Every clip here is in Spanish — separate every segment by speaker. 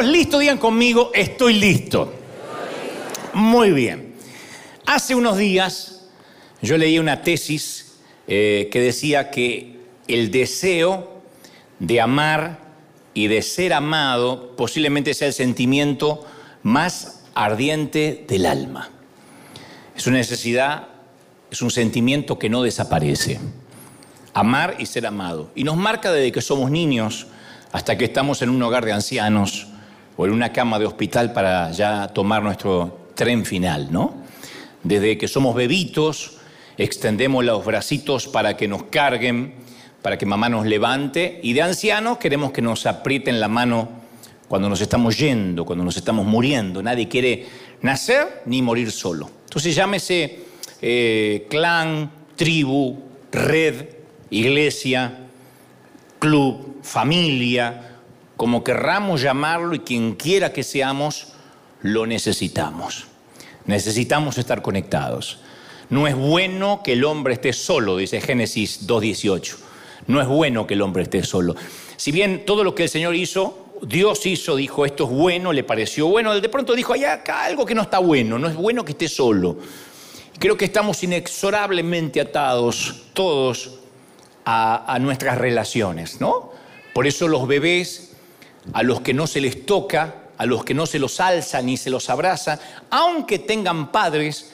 Speaker 1: ¿Estamos listos? Digan conmigo, estoy listo. Muy bien. Hace unos días yo leí una tesis eh, que decía que el deseo de amar y de ser amado posiblemente sea el sentimiento más ardiente del alma. Es una necesidad, es un sentimiento que no desaparece. Amar y ser amado. Y nos marca desde que somos niños hasta que estamos en un hogar de ancianos o en una cama de hospital para ya tomar nuestro tren final, ¿no? Desde que somos bebitos, extendemos los bracitos para que nos carguen, para que mamá nos levante, y de ancianos queremos que nos aprieten la mano cuando nos estamos yendo, cuando nos estamos muriendo. Nadie quiere nacer ni morir solo. Entonces llámese eh, clan, tribu, red, iglesia, club, familia, como querramos llamarlo y quien quiera que seamos, lo necesitamos. Necesitamos estar conectados. No es bueno que el hombre esté solo, dice Génesis 2.18. No es bueno que el hombre esté solo. Si bien todo lo que el Señor hizo, Dios hizo, dijo, esto es bueno, le pareció bueno, de pronto dijo, hay acá algo que no está bueno, no es bueno que esté solo. Creo que estamos inexorablemente atados todos a, a nuestras relaciones, ¿no? Por eso los bebés, a los que no se les toca, a los que no se los alza ni se los abraza, aunque tengan padres,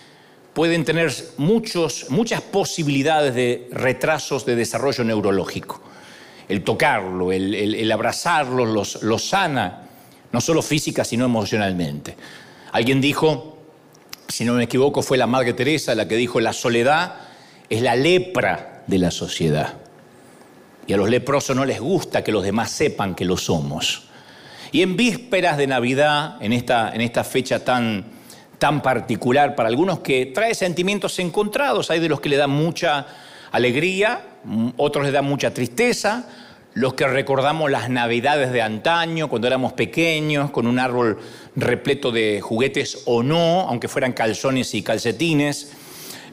Speaker 1: pueden tener muchos, muchas posibilidades de retrasos de desarrollo neurológico. El tocarlo, el, abrazarlo los, los sana, no solo física, sino emocionalmente. Alguien dijo, si no me equivoco, fue la Madre Teresa la que dijo, la soledad es la lepra de la sociedad. Y a los leprosos no les gusta que los demás sepan que lo somos. Y en vísperas de Navidad, en esta, en fecha tan, tan particular para algunos que trae sentimientos encontrados, hay de los que le dan mucha alegría, otros le dan mucha tristeza, los que recordamos las navidades de antaño, cuando éramos pequeños, con un árbol repleto de juguetes o no, aunque fueran calzones y calcetines,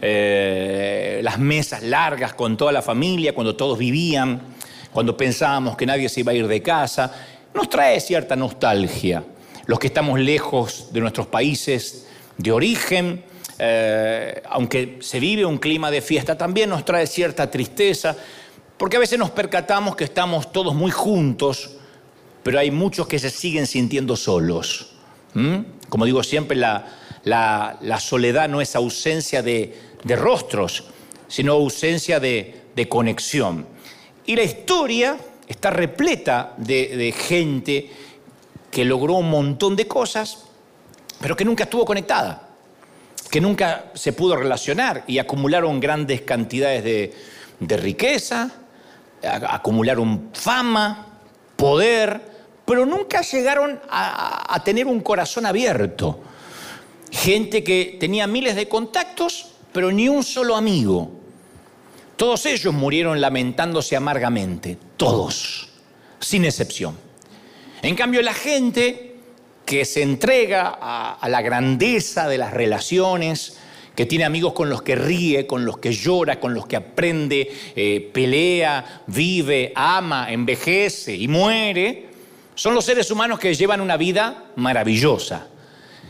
Speaker 1: eh, las mesas largas con toda la familia, cuando todos vivían, cuando pensábamos que nadie se iba a ir de casa, nos trae cierta nostalgia. Los que estamos lejos de nuestros países de origen, eh, aunque se vive un clima de fiesta, también nos trae cierta tristeza, porque a veces nos percatamos que estamos todos muy juntos, pero hay muchos que se siguen sintiendo solos. Como digo siempre, la, soledad no es ausencia de, rostros, sino ausencia de, de conexión. Y la historia está repleta de, gente que logró un montón de cosas, pero que nunca estuvo conectada, que nunca se pudo relacionar y acumularon grandes cantidades de, riqueza, acumularon fama, poder, pero nunca llegaron a, tener un corazón abierto. Gente que tenía miles de contactos, pero ni un solo amigo. Todos ellos murieron lamentándose amargamente, todos, sin excepción. En cambio, la gente que se entrega a, la grandeza de las relaciones, que tiene amigos con los que ríe, con los que llora, con los que aprende, eh, pelea, vive, ama, envejece y muere, son los seres humanos que llevan una vida maravillosa.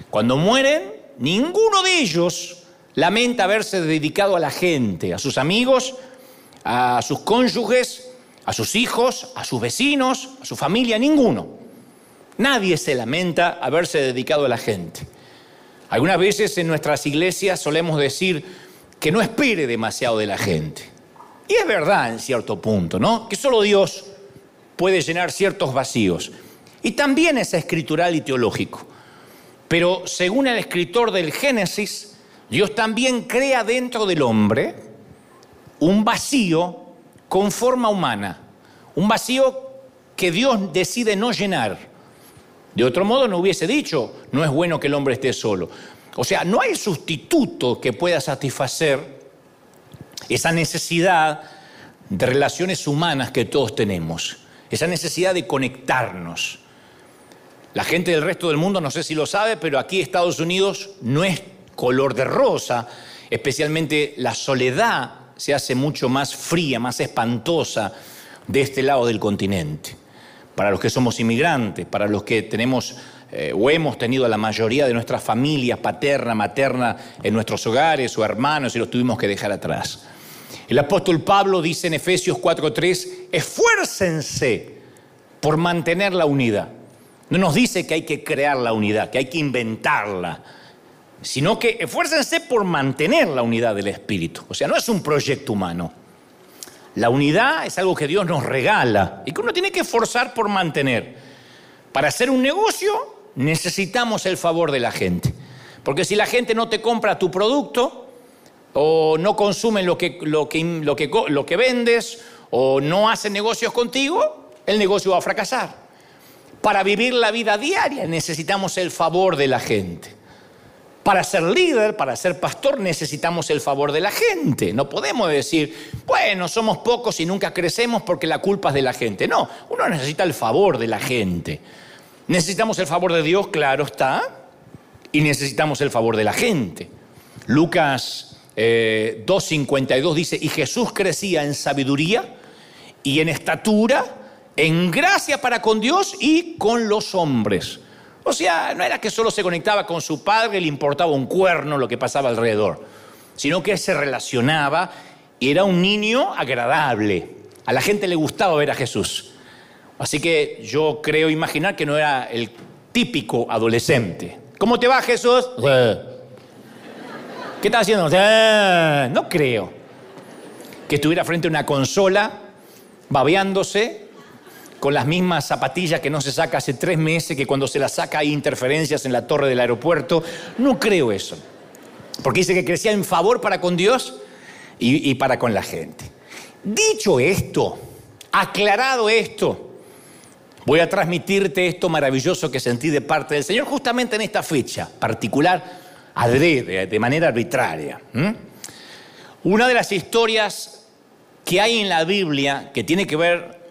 Speaker 1: Cuando mueren, ninguno de ellos lamenta haberse dedicado a la gente, a sus amigos, a sus cónyuges, a sus hijos, a sus vecinos, a su familia, ninguno. Nadie se lamenta haberse dedicado a la gente. Algunas veces en nuestras iglesias solemos decir que no espere demasiado de la gente. Y es verdad en cierto punto, ¿no? Que solo Dios puede llenar ciertos vacíos. Y también es escritural y teológico. Pero según el escritor del Génesis, Dios también crea dentro del hombre un vacío con forma humana, un vacío que Dios decide no llenar. De otro modo no hubiese dicho, no es bueno que el hombre esté solo. O sea, no hay sustituto que pueda satisfacer esa necesidad de relaciones humanas que todos tenemos, esa necesidad de conectarnos. La gente del resto del mundo, no sé si lo sabe, pero aquí Estados Unidos no es color de rosa, especialmente la soledad se hace mucho más fría, más espantosa de este lado del continente. para los que somos inmigrantes, para los que tenemos eh, o hemos tenido a la mayoría de nuestras familias paterna, materna en nuestros hogares o hermanos y los tuvimos que dejar atrás. El apóstol Pablo dice en Efesios 4:3, esfuércense por mantener la unidad. No nos dice que hay que crear la unidad, que hay que inventarla, sino que esfuércense por mantener la unidad del Espíritu. O sea, no es un proyecto humano. La unidad es algo que Dios nos regala y que uno tiene que esforzar por mantener. Para hacer un negocio necesitamos el favor de la gente. Porque si la gente no te compra tu producto o no consume lo que, lo que, lo que, lo que vendes o no hace negocios contigo, el negocio va a fracasar. Para vivir la vida diaria necesitamos el favor de la gente. Para ser líder, para ser pastor, necesitamos el favor de la gente. No podemos decir, bueno, somos pocos y nunca crecemos porque la culpa es de la gente. No, uno necesita el favor de la gente. Necesitamos el favor de Dios, claro está, y necesitamos el favor de la gente. Lucas 2.52 eh, dice, y Jesús crecía en sabiduría y en estatura, en gracia para con Dios y con los hombres. O sea, no era que solo se conectaba con su padre, le importaba un cuerno lo que pasaba alrededor, sino que se relacionaba y era un niño agradable. A la gente le gustaba ver a Jesús. Así que yo creo imaginar que no era el típico adolescente. ¿Cómo te va Jesús? ¿Qué estás haciendo? No creo. Que estuviera frente a una consola, babeándose, con las mismas zapatillas que no se saca hace tres meses, que cuando se las saca hay interferencias en la torre del aeropuerto. No creo eso. Porque dice que crecía en favor para con Dios y, para con la gente. Dicho esto, aclarado esto, Voy a transmitirte esto maravilloso que sentí de parte del Señor justamente en esta fecha particular, adrede, de manera arbitraria. Una de las historias que hay en la Biblia que tiene que ver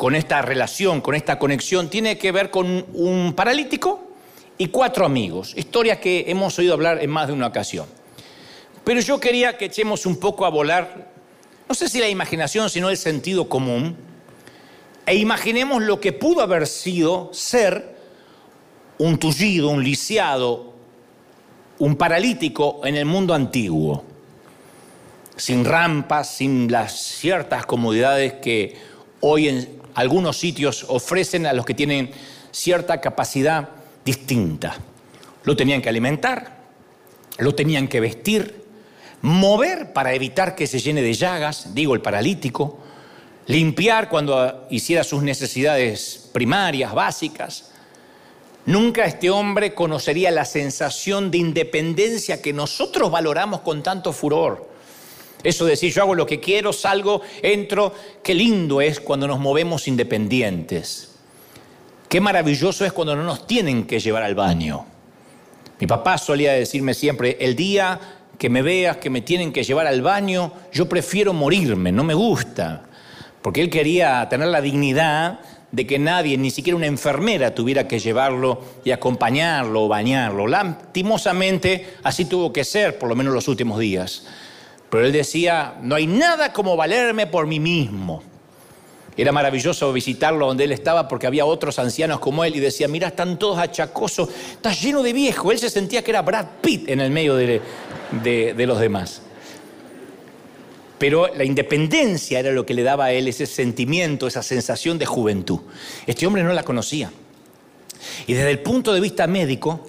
Speaker 1: con esta relación, con esta conexión, tiene que ver con un paralítico y cuatro amigos. Historias que hemos oído hablar en más de una ocasión. Pero yo quería que echemos un poco a volar, no sé si la imaginación, sino el sentido común e imaginemos lo que pudo haber sido ser un tullido, un lisiado, un paralítico en el mundo antiguo, sin rampas, sin las ciertas comodidades que hoy en algunos sitios ofrecen a los que tienen cierta capacidad distinta. Lo tenían que alimentar, lo tenían que vestir, mover para evitar que se llene de llagas, digo el paralítico, limpiar cuando hiciera sus necesidades primarias, básicas. Nunca este hombre conocería la sensación de independencia que nosotros valoramos con tanto furor. Eso de decir, yo hago lo que quiero, salgo, entro, qué lindo es cuando nos movemos independientes. Qué maravilloso es cuando no nos tienen que llevar al baño. Mi papá solía decirme siempre, el día que me veas que me tienen que llevar al baño, yo prefiero morirme, no me gusta porque él quería tener la dignidad de que nadie, ni siquiera una enfermera, tuviera que llevarlo y acompañarlo o bañarlo. Lastimosamente, así tuvo que ser, por lo menos los últimos días. Pero él decía, no hay nada como valerme por mí mismo. Era maravilloso visitarlo donde él estaba porque había otros ancianos como él y decía, mira, están todos achacosos, está lleno de viejo. Él se sentía que era Brad Pitt en el medio de, de los demás. Pero la independencia era lo que le daba a él ese sentimiento, esa sensación de juventud. Este hombre no la conocía. Y desde el punto de vista médico,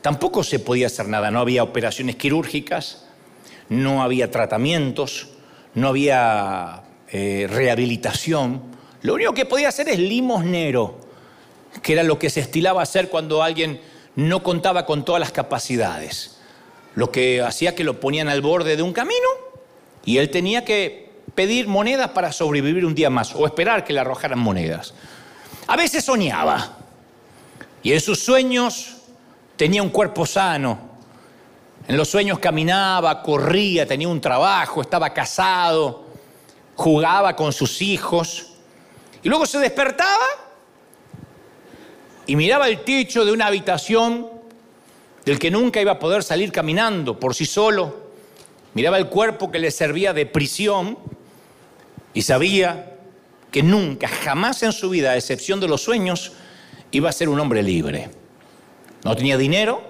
Speaker 1: tampoco se podía hacer nada. No había operaciones quirúrgicas, no había tratamientos, no había eh, rehabilitación. Lo único que podía hacer es limosnero, que era lo que se estilaba hacer cuando alguien no contaba con todas las capacidades. Lo que hacía que lo ponían al borde de un camino y él tenía que pedir monedas para sobrevivir un día más o esperar que le arrojaran monedas. A veces soñaba y en sus sueños tenía un cuerpo sano. En los sueños caminaba, corría, tenía un trabajo, estaba casado, jugaba con sus hijos. Y luego se despertaba y miraba el techo de una habitación del que nunca iba a poder salir caminando por sí solo miraba el cuerpo que le servía de prisión y sabía que nunca, jamás en su vida, a excepción de los sueños, iba a ser un hombre libre. No tenía dinero,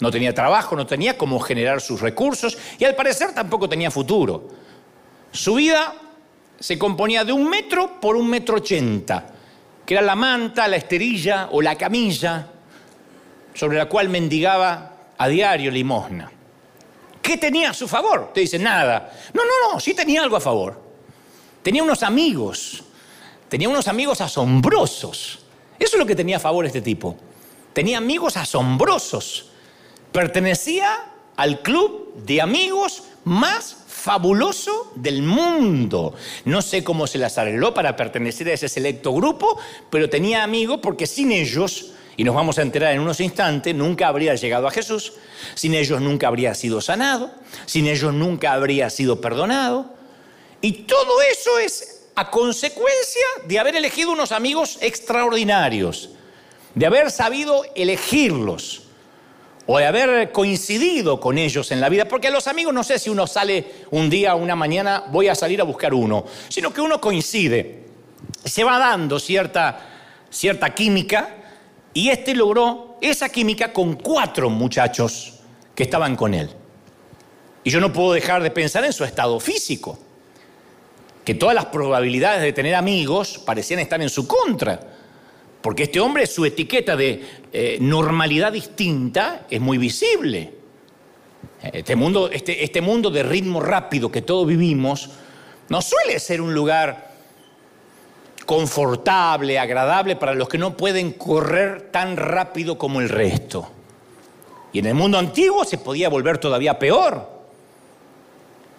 Speaker 1: no tenía trabajo, no tenía cómo generar sus recursos y al parecer tampoco tenía futuro. Su vida se componía de un metro por un metro ochenta, que era la manta, la esterilla o la camilla sobre la cual mendigaba a diario limosna. ¿Qué tenía a su favor? Te dicen, nada. No, no, no, sí tenía algo a favor. Tenía unos amigos, tenía unos amigos asombrosos. Eso es lo que tenía a favor este tipo. Tenía amigos asombrosos. Pertenecía al club de amigos más fabuloso del mundo. No sé cómo se las arregló para pertenecer a ese selecto grupo, pero tenía amigos porque sin ellos, y nos vamos a enterar en unos instantes, nunca habría llegado a Jesús, sin ellos nunca habría sido sanado, sin ellos nunca habría sido perdonado. Y todo eso es a consecuencia de haber elegido unos amigos extraordinarios, de haber sabido elegirlos o de haber coincidido con ellos en la vida, porque los amigos no sé si uno sale un día o una mañana, voy a salir a buscar uno, sino que uno coincide, se va dando cierta, cierta química y este logró esa química con cuatro muchachos que estaban con él. Y yo no puedo dejar de pensar en su estado físico, que todas las probabilidades de tener amigos parecían estar en su contra. Porque este hombre, su etiqueta de eh, normalidad distinta es muy visible. Este mundo, este, este mundo de ritmo rápido que todos vivimos no suele ser un lugar confortable, agradable para los que no pueden correr tan rápido como el resto. Y en el mundo antiguo se podía volver todavía peor.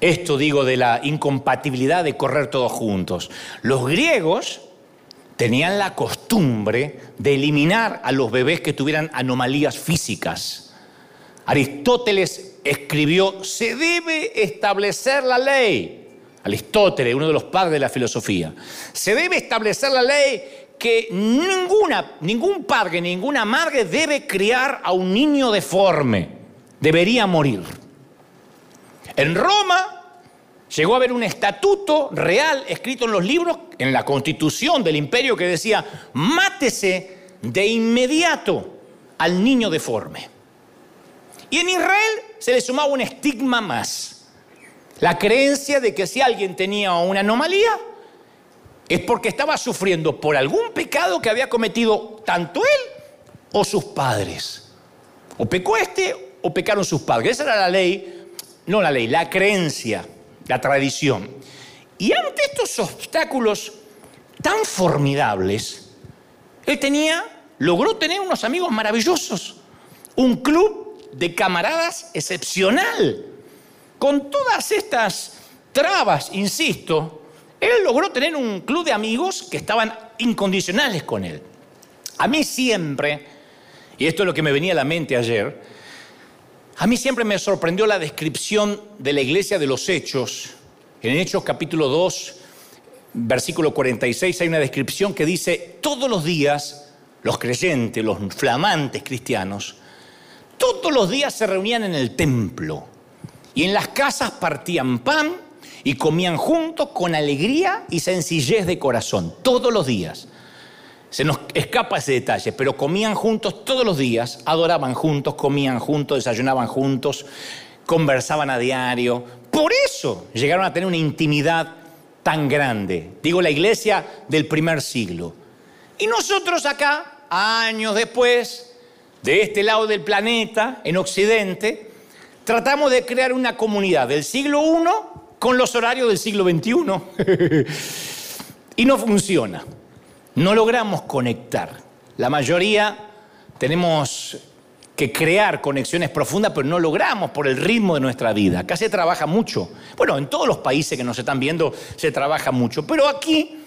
Speaker 1: Esto digo de la incompatibilidad de correr todos juntos. Los griegos tenían la costumbre de eliminar a los bebés que tuvieran anomalías físicas. Aristóteles escribió, se debe establecer la ley. Aristóteles, uno de los padres de la filosofía. Se debe establecer la ley que ninguna, ningún padre, ninguna madre debe criar a un niño deforme. Debería morir. En Roma Llegó a haber un estatuto real escrito en los libros, en la constitución del imperio, que decía, mátese de inmediato al niño deforme. Y en Israel se le sumaba un estigma más. La creencia de que si alguien tenía una anomalía, es porque estaba sufriendo por algún pecado que había cometido tanto él o sus padres. O pecó este o pecaron sus padres. Esa era la ley, no la ley, la creencia la tradición. Y ante estos obstáculos tan formidables, él tenía, logró tener unos amigos maravillosos, un club de camaradas excepcional. Con todas estas trabas, insisto, él logró tener un club de amigos que estaban incondicionales con él. A mí siempre, y esto es lo que me venía a la mente ayer, a mí siempre me sorprendió la descripción de la iglesia de los Hechos. En Hechos capítulo 2, versículo 46, hay una descripción que dice, todos los días los creyentes, los flamantes cristianos, todos los días se reunían en el templo y en las casas partían pan y comían juntos con alegría y sencillez de corazón, todos los días. Se nos escapa ese detalle, pero comían juntos todos los días, adoraban juntos, comían juntos, desayunaban juntos, conversaban a diario. Por eso llegaron a tener una intimidad tan grande. Digo, la iglesia del primer siglo. Y nosotros acá, años después, de este lado del planeta, en Occidente, tratamos de crear una comunidad del siglo I con los horarios del siglo XXI. y no funciona no logramos conectar. La mayoría tenemos que crear conexiones profundas, pero no logramos por el ritmo de nuestra vida. Acá se trabaja mucho. Bueno, en todos los países que nos están viendo se trabaja mucho, pero aquí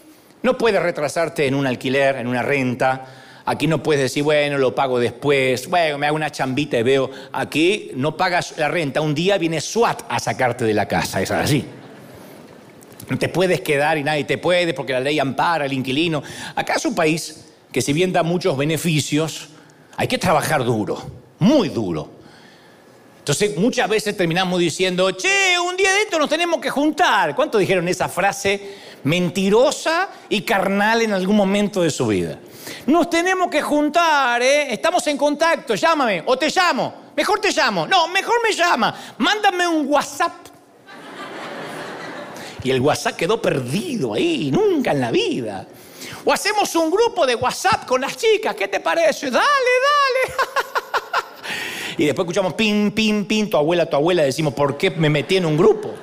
Speaker 1: no puedes retrasarte en un alquiler, en una renta. Aquí no puedes decir, bueno, lo pago después, bueno, me hago una chambita y veo. Aquí no pagas la renta. Un día viene SWAT a sacarte de la casa, es así. Te puedes quedar y nadie te puede porque la ley ampara al inquilino. Acá es un país que si bien da muchos beneficios, hay que trabajar duro, muy duro. Entonces muchas veces terminamos diciendo, che, un día de esto nos tenemos que juntar. ¿Cuántos dijeron esa frase mentirosa y carnal en algún momento de su vida. Nos tenemos que juntar, ¿eh? Estamos en contacto, llámame o te llamo. Mejor te llamo. No, mejor me llama. Mándame un WhatsApp. Y el WhatsApp quedó perdido ahí, nunca en la vida. O hacemos un grupo de WhatsApp con las chicas, ¿qué te parece? Dale, dale. y después escuchamos pin, pin, pin, tu abuela, tu abuela, decimos, ¿por qué me metí en un grupo?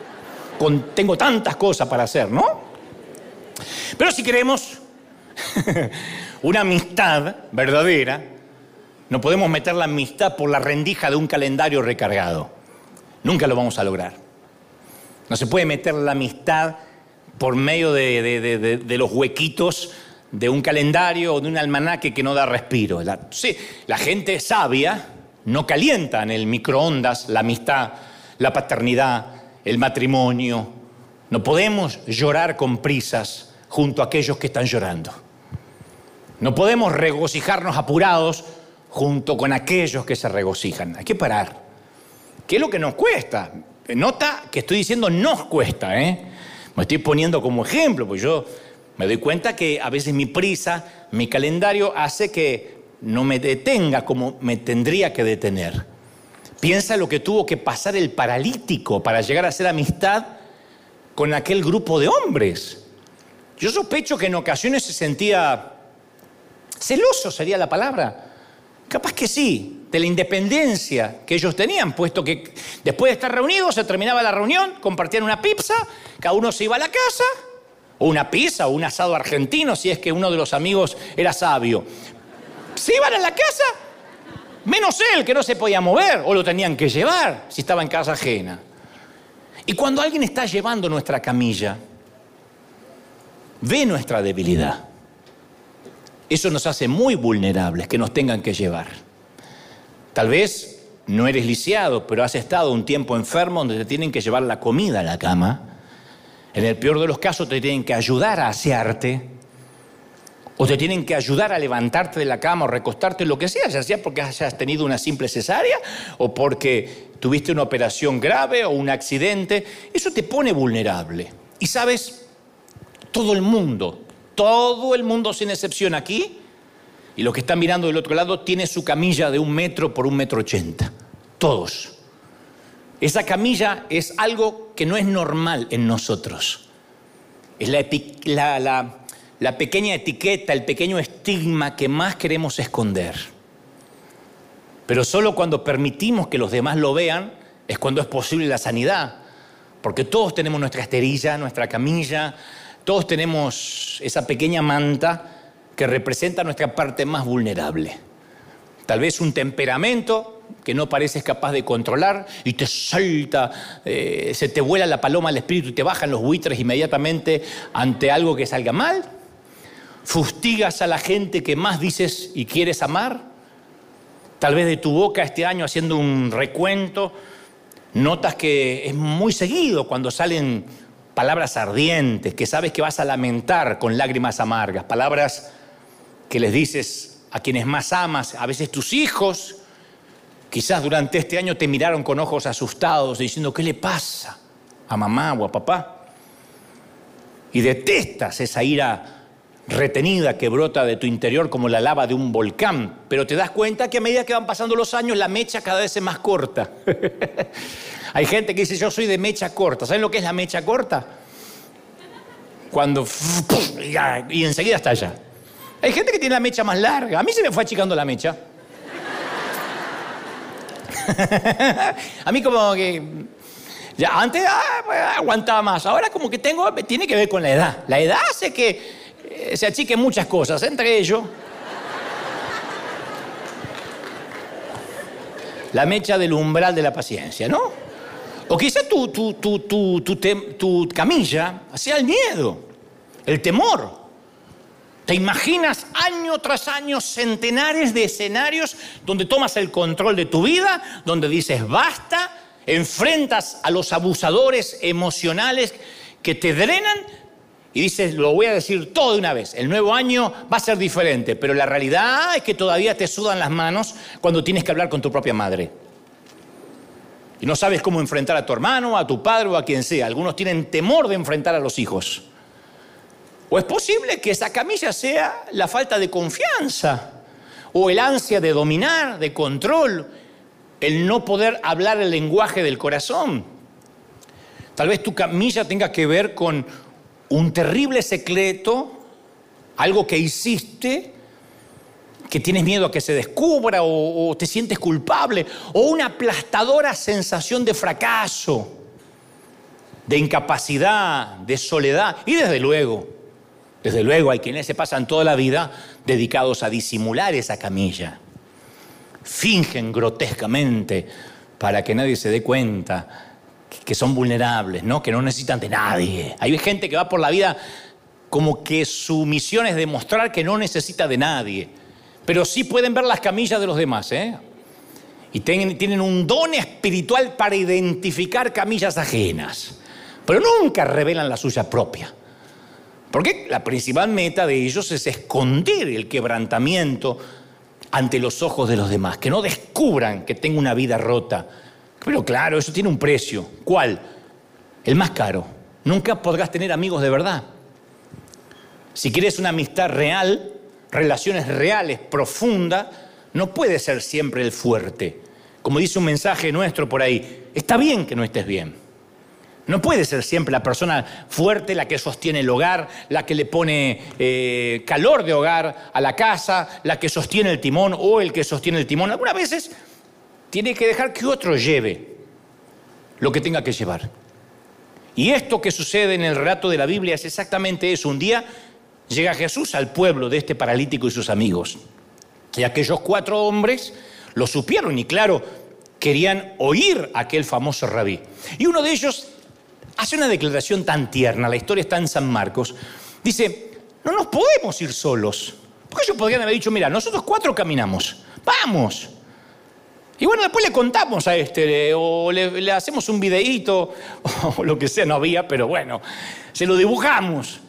Speaker 1: Tengo tantas cosas para hacer, ¿no? Pero si queremos una amistad verdadera, no podemos meter la amistad por la rendija de un calendario recargado. Nunca lo vamos a lograr. No se puede meter la amistad por medio de, los huequitos de un calendario o de un almanaque que no da respiro. La, sí, la gente sabia no calienta en el microondas la amistad, la paternidad, el matrimonio. No podemos llorar con prisas junto a aquellos que están llorando. No podemos regocijarnos apurados junto con aquellos que se regocijan. Hay que parar. ¿Qué es lo que nos cuesta? Nota que estoy diciendo nos cuesta, ¿eh? Me estoy poniendo como ejemplo, pues yo me doy cuenta que a veces mi prisa, mi calendario hace que no me detenga como me tendría que detener. Piensa lo que tuvo que pasar el paralítico para llegar a hacer amistad con aquel grupo de hombres. Yo sospecho que en ocasiones se sentía celoso, sería la palabra Capaz que sí, de la independencia que ellos tenían, puesto que después de estar reunidos se terminaba la reunión, compartían una pizza, cada uno se iba a la casa, o una pizza, o un asado argentino, si es que uno de los amigos era sabio. Se iban a la casa, menos él, que no se podía mover, o lo tenían que llevar si estaba en casa ajena. Y cuando alguien está llevando nuestra camilla, ve nuestra debilidad eso nos hace muy vulnerables que nos tengan que llevar. Tal vez no eres lisiado, pero has estado un tiempo enfermo donde te tienen que llevar la comida a la cama. En el peor de los casos te tienen que ayudar a asearte. O te tienen que ayudar a levantarte de la cama o recostarte, lo que sea, ya sea porque hayas tenido una simple cesárea o porque tuviste una operación grave o un accidente. Eso te pone vulnerable. Y sabes, todo el mundo todo el mundo sin excepción aquí, y los que están mirando del otro lado, tiene su camilla de un metro por un metro ochenta. Todos. Esa camilla es algo que no es normal en nosotros. Es la, la pequeña etiqueta, el pequeño estigma que más queremos esconder. Pero solo cuando permitimos que los demás lo vean es cuando es posible la sanidad. Porque todos tenemos nuestra esterilla, nuestra camilla, todos tenemos esa pequeña manta que representa nuestra parte más vulnerable. Tal vez un temperamento que no pareces capaz de controlar y te salta, eh, se te vuela la paloma al espíritu y te bajan los buitres inmediatamente ante algo que salga mal. Fustigas a la gente que más dices y quieres amar. Tal vez de tu boca este año haciendo un recuento, notas que es muy seguido cuando salen palabras ardientes que sabes que vas a lamentar con lágrimas amargas, palabras que les dices a quienes más amas, a veces tus hijos, quizás durante este año te miraron con ojos asustados diciendo, ¿qué le pasa a mamá o a papá? Y detestas esa ira retenida que brota de tu interior como la lava de un volcán, pero te das cuenta que a medida que van pasando los años la mecha cada vez es más corta. Hay gente que dice, yo soy de mecha corta. ¿Saben lo que es la mecha corta? Cuando... Y enseguida está allá. Hay gente que tiene la mecha más larga. A mí se me fue achicando la mecha. a mí como que... Ya, antes ah, aguantaba más. Ahora como que tengo... Tiene que ver con la edad. La edad hace que eh, se achiquen muchas cosas. Entre ellos... La mecha del umbral de la paciencia, ¿no? O quizá tu, tu, tu, camilla sea el miedo, el temor. ¿Te imaginas año tras año centenares de escenarios donde tomas el control de tu vida, donde dices basta, enfrentas a los abusadores emocionales que te drenan y dices, lo voy a decir todo de una vez, el nuevo año va a ser diferente, pero la realidad es que todavía te sudan las manos cuando tienes que hablar con tu propia madre y no sabes cómo enfrentar a tu hermano, a tu padre o a quien sea. Algunos tienen temor de enfrentar a los hijos. O es posible que esa camilla sea la falta de confianza, o el ansia de dominar, de control, el no poder hablar el lenguaje del corazón. Tal vez tu camilla tenga que ver con un terrible secreto, algo que hiciste, que tienes miedo a que se descubra o, te sientes culpable, o una aplastadora sensación de fracaso, de incapacidad, de soledad. Y desde luego, desde luego hay quienes se pasan toda la vida dedicados a disimular esa camilla. Fingen grotescamente para que nadie se dé cuenta que son vulnerables, ¿no? que no necesitan de nadie. Hay gente que va por la vida como que su misión es demostrar que no necesita de nadie, pero sí pueden ver las camillas de los demás. ¿eh? Y tienen, tienen un don espiritual para identificar camillas ajenas, pero nunca revelan la suya propia. Porque la principal meta de ellos es esconder el quebrantamiento ante los ojos de los demás, que no descubran que tengo una vida rota. Pero claro, eso tiene un precio. ¿Cuál? El más caro. Nunca podrás tener amigos de verdad. Si quieres una amistad real, relaciones reales, profundas, no puede ser siempre el fuerte. Como dice un mensaje nuestro por ahí, está bien que no estés bien. No puede ser siempre la persona fuerte la que sostiene el hogar, la que le pone eh, calor de hogar a la casa, la que sostiene el timón o el que sostiene el timón. Algunas veces tiene que dejar que otro lleve lo que tenga que llevar. Y esto que sucede en el relato de la Biblia es exactamente eso. Un día llega Jesús al pueblo de este paralítico y sus amigos. Y aquellos cuatro hombres lo supieron y claro, querían oír a aquel famoso rabí. Y uno de ellos hace una declaración tan tierna, la historia está en San Marcos, dice, no nos podemos ir solos. Porque ellos podrían haber dicho, mira, nosotros cuatro caminamos, vamos. Y bueno, después le contamos a este, o le, hacemos un videíto, o lo que sea, no había, pero bueno, se lo dibujamos.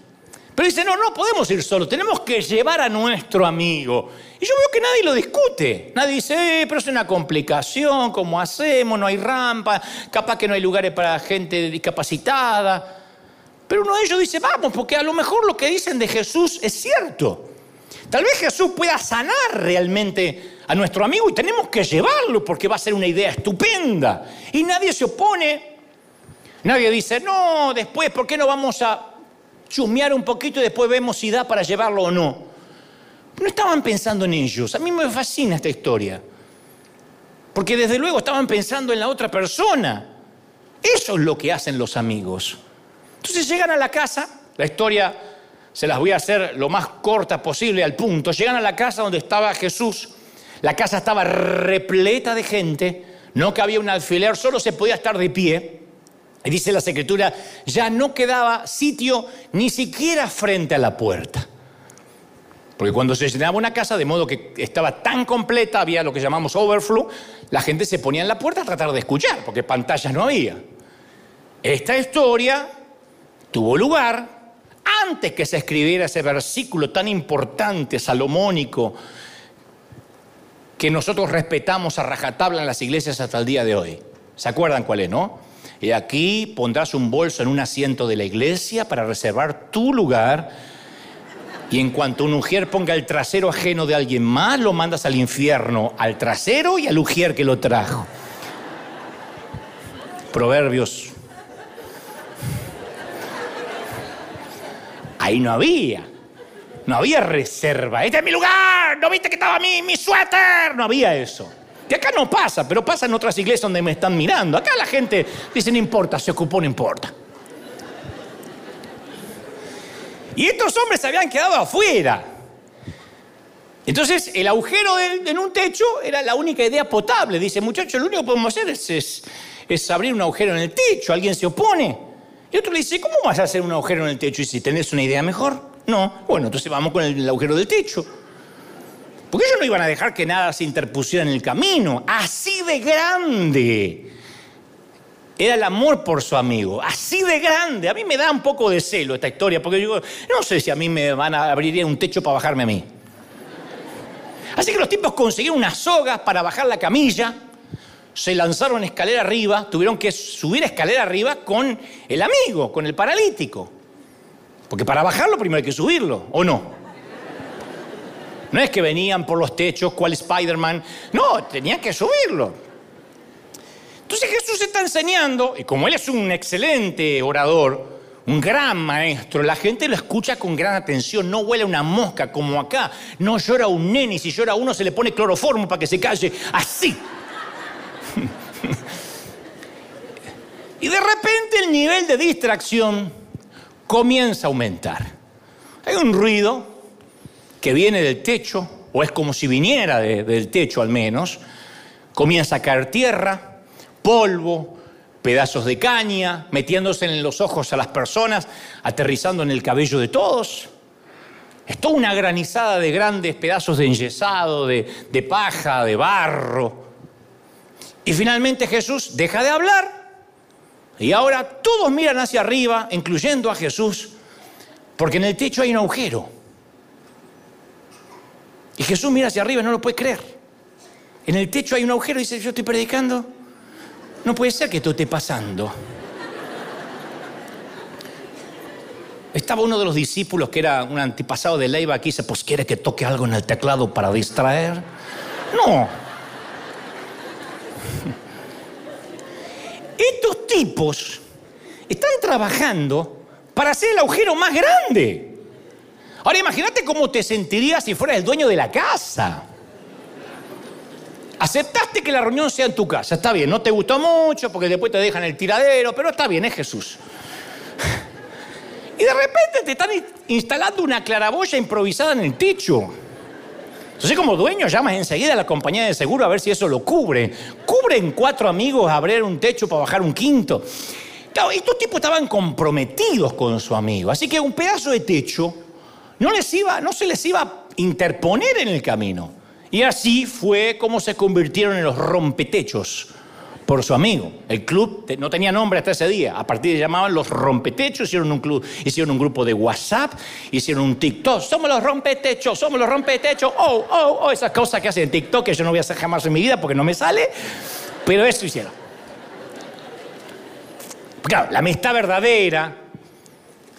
Speaker 1: Pero dice, no, no podemos ir solos, tenemos que llevar a nuestro amigo. Y yo veo que nadie lo discute. Nadie dice, eh, pero es una complicación, ¿cómo hacemos? No hay rampa, capaz que no hay lugares para gente discapacitada. Pero uno de ellos dice, vamos, porque a lo mejor lo que dicen de Jesús es cierto. Tal vez Jesús pueda sanar realmente a nuestro amigo y tenemos que llevarlo porque va a ser una idea estupenda. Y nadie se opone. Nadie dice, no, después, ¿por qué no vamos a chusmear un poquito y después vemos si da para llevarlo o no. No estaban pensando en ellos. A mí me fascina esta historia. Porque desde luego estaban pensando en la otra persona. Eso es lo que hacen los amigos. Entonces llegan a la casa, la historia se las voy a hacer lo más corta posible al punto. Llegan a la casa donde estaba Jesús. La casa estaba repleta de gente, no cabía un alfiler, solo se podía estar de pie. Y dice la escritura, ya no quedaba sitio ni siquiera frente a la puerta. Porque cuando se llenaba una casa, de modo que estaba tan completa, había lo que llamamos overflow, la gente se ponía en la puerta a tratar de escuchar, porque pantallas no había. Esta historia tuvo lugar antes que se escribiera ese versículo tan importante, salomónico, que nosotros respetamos a rajatabla en las iglesias hasta el día de hoy. ¿Se acuerdan cuál es, no? Y aquí pondrás un bolso en un asiento de la iglesia para reservar tu lugar. Y en cuanto un ujier ponga el trasero ajeno de alguien más, lo mandas al infierno, al trasero y al ujier que lo trajo. Proverbios. Ahí no había. No había reserva. Este es mi lugar. ¿No viste que estaba mi, mi suéter? No había eso. Acá no pasa, pero pasa en otras iglesias donde me están mirando. Acá la gente dice, no importa, se ocupó, no importa. Y estos hombres se habían quedado afuera. Entonces, el agujero en un techo era la única idea potable. Dice, muchachos, lo único que podemos hacer es, es, abrir un agujero en el techo. Alguien se opone. Y otro le dice, ¿cómo vas a hacer un agujero en el techo? Y si tenés una idea mejor. No. Bueno, entonces vamos con el agujero del techo. Porque ellos no iban a dejar que nada se interpusiera en el camino. Así de grande. Era el amor por su amigo. Así de grande. A mí me da un poco de celo esta historia. Porque yo no sé si a mí me van a abrir un techo para bajarme a mí. Así que los tipos consiguieron unas sogas para bajar la camilla. Se lanzaron escalera arriba. Tuvieron que subir escalera arriba con el amigo, con el paralítico. Porque para bajarlo primero hay que subirlo, ¿o no? No es que venían por los techos, cual Spider-Man. No, tenían que subirlo. Entonces Jesús está enseñando, y como él es un excelente orador, un gran maestro, la gente lo escucha con gran atención, no huele una mosca como acá, no llora un nene, si llora uno se le pone cloroformo para que se calle, así. y de repente el nivel de distracción comienza a aumentar. Hay un ruido que viene del techo, o es como si viniera del techo al menos, comienza a caer tierra, polvo, pedazos de caña, metiéndose en los ojos a las personas, aterrizando en el cabello de todos. Es toda una granizada de grandes pedazos de enyesado, de, de paja, de barro. Y finalmente Jesús deja de hablar. Y ahora todos miran hacia arriba, incluyendo a Jesús, porque en el techo hay un agujero. Y Jesús mira hacia arriba y no lo puede creer. En el techo hay un agujero y dice, yo estoy predicando no puede ser que esto esté pasando. Estaba uno de los discípulos que era un antepasado de Leiva aquí y dice, pues quiere que toque algo en el teclado para distraer. No. Estos tipos están trabajando para hacer el agujero más grande. Ahora imagínate cómo te sentirías si fueras el dueño de la casa. Aceptaste que la reunión sea en tu casa, está bien, no te gustó mucho porque después te dejan el tiradero, pero está bien, es Jesús. Y de repente te están instalando una claraboya improvisada en el techo. Entonces, como dueño, llamas enseguida a la compañía de seguro a ver si eso lo cubre. Cubren cuatro amigos a abrir un techo para bajar un quinto. Claro, estos tipos estaban comprometidos con su amigo. Así que un pedazo de techo no, les iba, no se les iba a interponer en el camino. Y así fue como se convirtieron en los rompetechos por su amigo. El club no tenía nombre hasta ese día. A partir de llamaban los rompetechos, hicieron un club, hicieron un grupo de WhatsApp, hicieron un TikTok. Somos los rompetechos, somos los rompetechos. Oh, oh, oh, esas cosas que hacen en TikTok que yo no voy a hacer jamás en mi vida porque no me sale. Pero eso hicieron. Claro, la amistad verdadera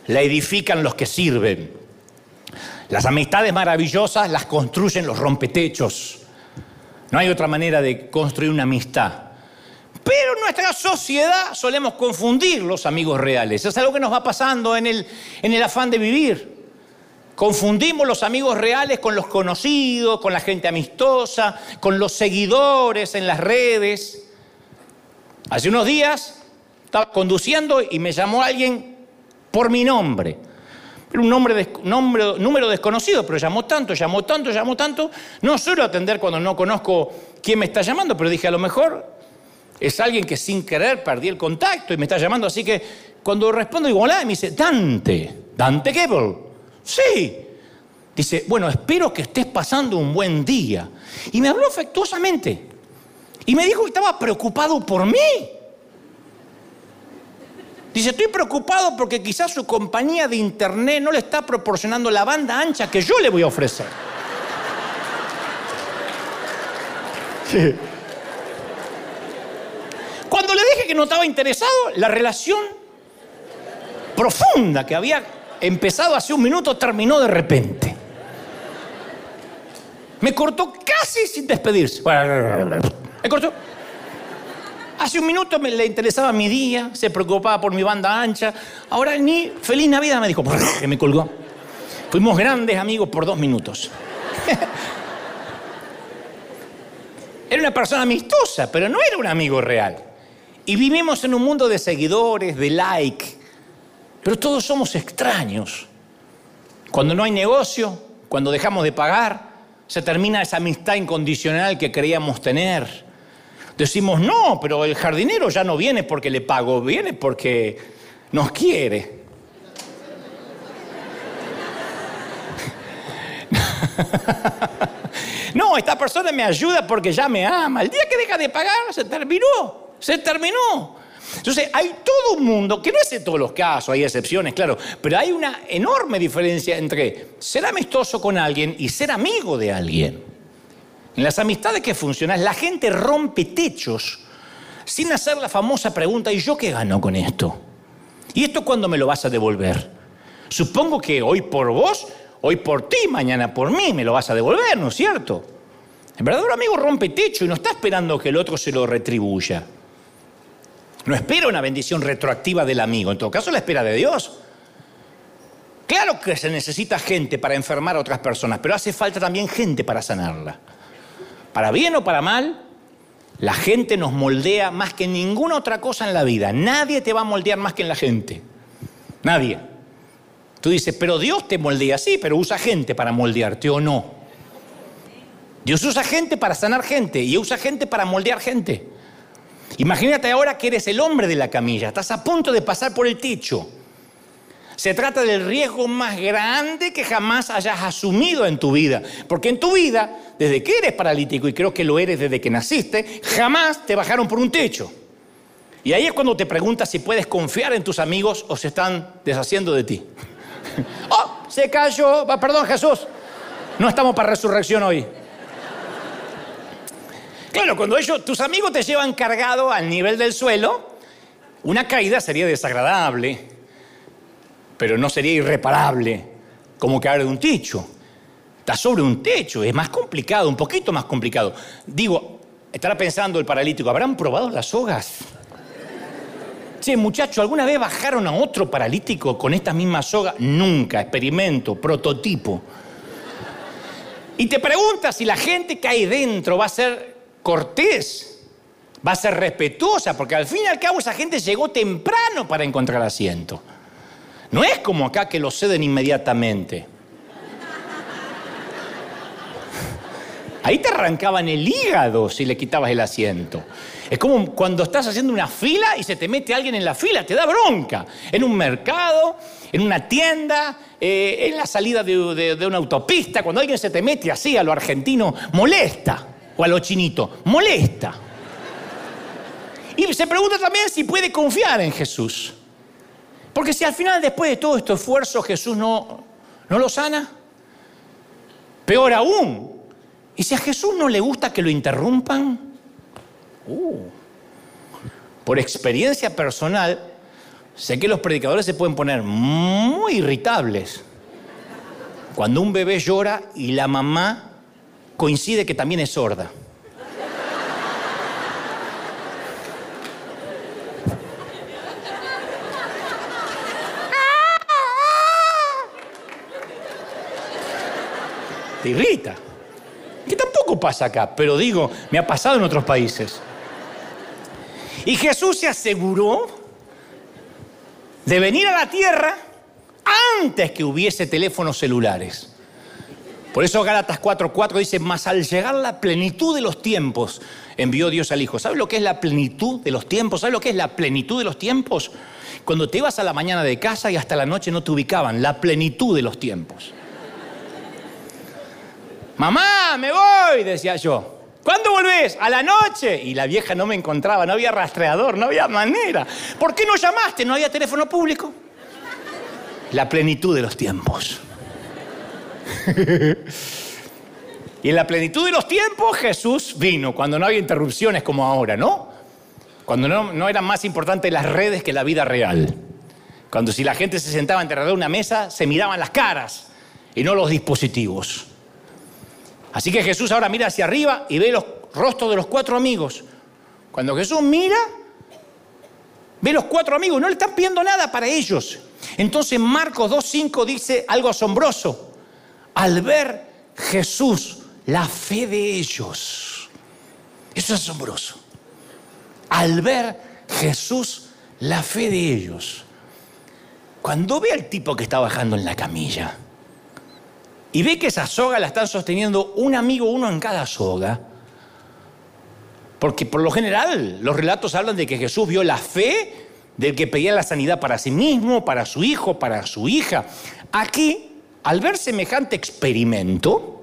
Speaker 1: la edifican los que sirven. Las amistades maravillosas las construyen los rompetechos. No hay otra manera de construir una amistad. Pero en nuestra sociedad solemos confundir los amigos reales. Es algo que nos va pasando en el, en el afán de vivir. Confundimos los amigos reales con los conocidos, con la gente amistosa, con los seguidores en las redes. Hace unos días estaba conduciendo y me llamó alguien por mi nombre. Era un nombre, número desconocido, pero llamó tanto, llamó tanto, llamó tanto. No suelo atender cuando no conozco quién me está llamando, pero dije, a lo mejor es alguien que sin querer perdí el contacto y me está llamando. Así que cuando respondo, digo, hola, y me dice, Dante, Dante Gebel. Sí. Dice, bueno, espero que estés pasando un buen día. Y me habló afectuosamente. Y me dijo que estaba preocupado por mí. Dice, estoy preocupado porque quizás su compañía de internet no le está proporcionando la banda ancha que yo le voy a ofrecer. Cuando le dije que no estaba interesado, la relación profunda que había empezado hace un minuto terminó de repente. Me cortó casi sin despedirse. Me cortó. Hace un minuto me le interesaba mi día, se preocupaba por mi banda ancha. Ahora ni feliz Navidad me dijo, que me colgó. Fuimos grandes amigos por dos minutos. era una persona amistosa, pero no era un amigo real. Y vivimos en un mundo de seguidores, de like. Pero todos somos extraños. Cuando no hay negocio, cuando dejamos de pagar, se termina esa amistad incondicional que creíamos tener. Decimos, no, pero el jardinero ya no viene porque le pago, viene porque nos quiere. no, esta persona me ayuda porque ya me ama. El día que deja de pagar, se terminó, se terminó. Entonces, hay todo un mundo, que no es en todos los casos, hay excepciones, claro, pero hay una enorme diferencia entre ser amistoso con alguien y ser amigo de alguien. En las amistades que funcionan, la gente rompe techos sin hacer la famosa pregunta, ¿y yo qué gano con esto? ¿Y esto cuándo me lo vas a devolver? Supongo que hoy por vos, hoy por ti, mañana por mí, me lo vas a devolver, ¿no es cierto? El verdadero amigo rompe techo y no está esperando que el otro se lo retribuya. No espera una bendición retroactiva del amigo, en todo caso la espera de Dios. Claro que se necesita gente para enfermar a otras personas, pero hace falta también gente para sanarla. Para bien o para mal, la gente nos moldea más que ninguna otra cosa en la vida. Nadie te va a moldear más que en la gente. Nadie. Tú dices, pero Dios te moldea, sí, pero usa gente para moldearte o no. Dios usa gente para sanar gente y usa gente para moldear gente. Imagínate ahora que eres el hombre de la camilla, estás a punto de pasar por el techo. Se trata del riesgo más grande que jamás hayas asumido en tu vida. Porque en tu vida, desde que eres paralítico, y creo que lo eres desde que naciste, jamás te bajaron por un techo. Y ahí es cuando te preguntas si puedes confiar en tus amigos o se están deshaciendo de ti. ¡Oh! Se cayó. Perdón, Jesús. No estamos para resurrección hoy. Claro, cuando ellos, tus amigos te llevan cargado al nivel del suelo, una caída sería desagradable, pero no sería irreparable, como caer de un techo. Estás sobre un techo, es más complicado, un poquito más complicado. Digo, estará pensando el paralítico, ¿habrán probado las sogas? Che, muchacho, ¿alguna vez bajaron a otro paralítico con esta misma soga? Nunca, experimento, prototipo. Y te preguntas si la gente que hay dentro va a ser cortés, va a ser respetuosa, porque al fin y al cabo esa gente llegó temprano para encontrar asiento. No es como acá que lo ceden inmediatamente. Ahí te arrancaban el hígado si le quitabas el asiento. Es como cuando estás haciendo una fila y se te mete alguien en la fila, te da bronca. En un mercado, en una tienda, eh, en la salida de, de una autopista, cuando alguien se te mete así a lo argentino, molesta o a lo chinito, molesta. Y se pregunta también si puede confiar en Jesús. Porque si al final, después de todo este esfuerzo, Jesús no, no lo sana, peor aún, y si a Jesús no le gusta que lo interrumpan, uh, por experiencia personal, sé que los predicadores se pueden poner muy irritables cuando un bebé llora y la mamá coincide que también es sorda. Te irrita. Que tampoco pasa acá, pero digo, me ha pasado en otros países. Y Jesús se aseguró de venir a la tierra antes que hubiese teléfonos celulares. Por eso Gálatas 4:4 dice, mas al llegar la plenitud de los tiempos, envió Dios al Hijo. ¿Sabes lo que es la plenitud de los tiempos? ¿Sabes lo que es la plenitud de los tiempos? Cuando te ibas a la mañana de casa y hasta la noche no te ubicaban, la plenitud de los tiempos. Mamá, me voy, decía yo. ¿Cuándo volvés? A la noche. Y la vieja no me encontraba, no había rastreador, no había manera. ¿Por qué no llamaste? ¿No había teléfono público? La plenitud de los tiempos. y en la plenitud de los tiempos Jesús vino, cuando no había interrupciones como ahora, ¿no? Cuando no, no eran más importantes las redes que la vida real. Cuando si la gente se sentaba alrededor de una mesa, se miraban las caras y no los dispositivos. Así que Jesús ahora mira hacia arriba y ve los rostros de los cuatro amigos. Cuando Jesús mira, ve los cuatro amigos, no le están pidiendo nada para ellos. Entonces Marcos 2.5 dice algo asombroso al ver Jesús la fe de ellos. Eso es asombroso. Al ver Jesús la fe de ellos. Cuando ve al tipo que está bajando en la camilla y ve que esa soga la están sosteniendo un amigo, uno en cada soga, porque por lo general los relatos hablan de que Jesús vio la fe del que pedía la sanidad para sí mismo, para su hijo, para su hija. Aquí al ver semejante experimento,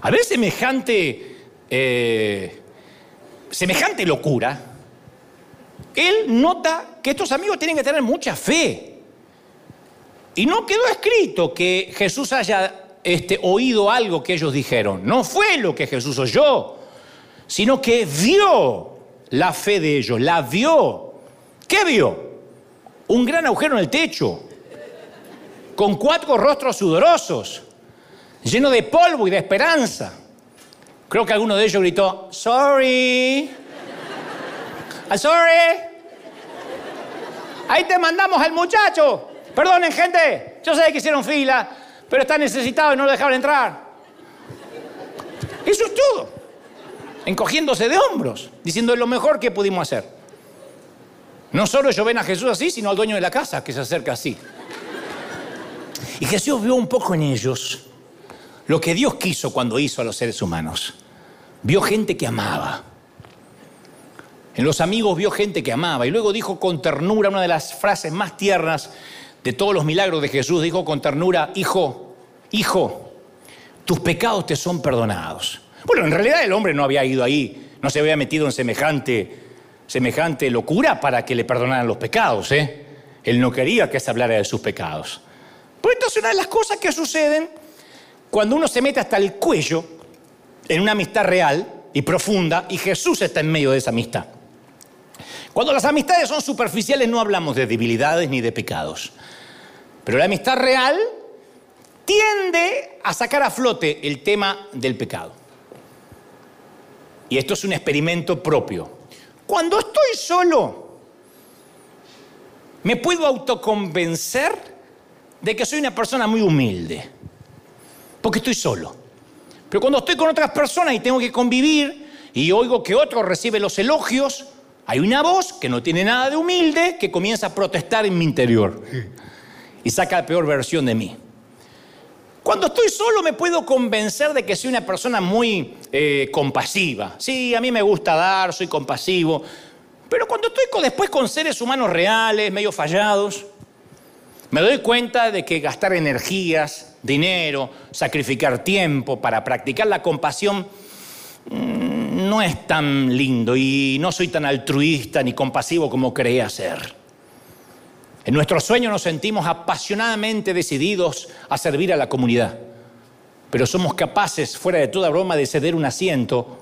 Speaker 1: al ver semejante, eh, semejante locura, él nota que estos amigos tienen que tener mucha fe. Y no quedó escrito que Jesús haya este, oído algo que ellos dijeron. No fue lo que Jesús oyó, sino que vio la fe de ellos, la vio. ¿Qué vio? Un gran agujero en el techo con cuatro rostros sudorosos, lleno de polvo y de esperanza. Creo que alguno de ellos gritó, sorry, I'm sorry. Ahí te mandamos al muchacho. Perdonen, gente, yo sé que hicieron fila, pero está necesitado y no lo dejaron entrar. Eso es todo. Encogiéndose de hombros, diciendo lo mejor que pudimos hacer. No solo ellos ven a Jesús así, sino al dueño de la casa que se acerca así. Y Jesús vio un poco en ellos lo que Dios quiso cuando hizo a los seres humanos. Vio gente que amaba. En los amigos vio gente que amaba. Y luego dijo con ternura una de las frases más tiernas de todos los milagros de Jesús. Dijo con ternura, hijo, hijo, tus pecados te son perdonados. Bueno, en realidad el hombre no había ido ahí, no se había metido en semejante, semejante locura para que le perdonaran los pecados. ¿eh? Él no quería que se hablara de sus pecados. Pero entonces una de las cosas que suceden cuando uno se mete hasta el cuello en una amistad real y profunda y Jesús está en medio de esa amistad. Cuando las amistades son superficiales no hablamos de debilidades ni de pecados. Pero la amistad real tiende a sacar a flote el tema del pecado. Y esto es un experimento propio. Cuando estoy solo, me puedo autoconvencer de que soy una persona muy humilde, porque estoy solo. Pero cuando estoy con otras personas y tengo que convivir y oigo que otro recibe los elogios, hay una voz que no tiene nada de humilde que comienza a protestar en mi interior y saca la peor versión de mí. Cuando estoy solo me puedo convencer de que soy una persona muy eh, compasiva. Sí, a mí me gusta dar, soy compasivo. Pero cuando estoy después con seres humanos reales, medio fallados, me doy cuenta de que gastar energías, dinero, sacrificar tiempo para practicar la compasión no es tan lindo y no soy tan altruista ni compasivo como creía ser. En nuestro sueño nos sentimos apasionadamente decididos a servir a la comunidad, pero somos capaces, fuera de toda broma, de ceder un asiento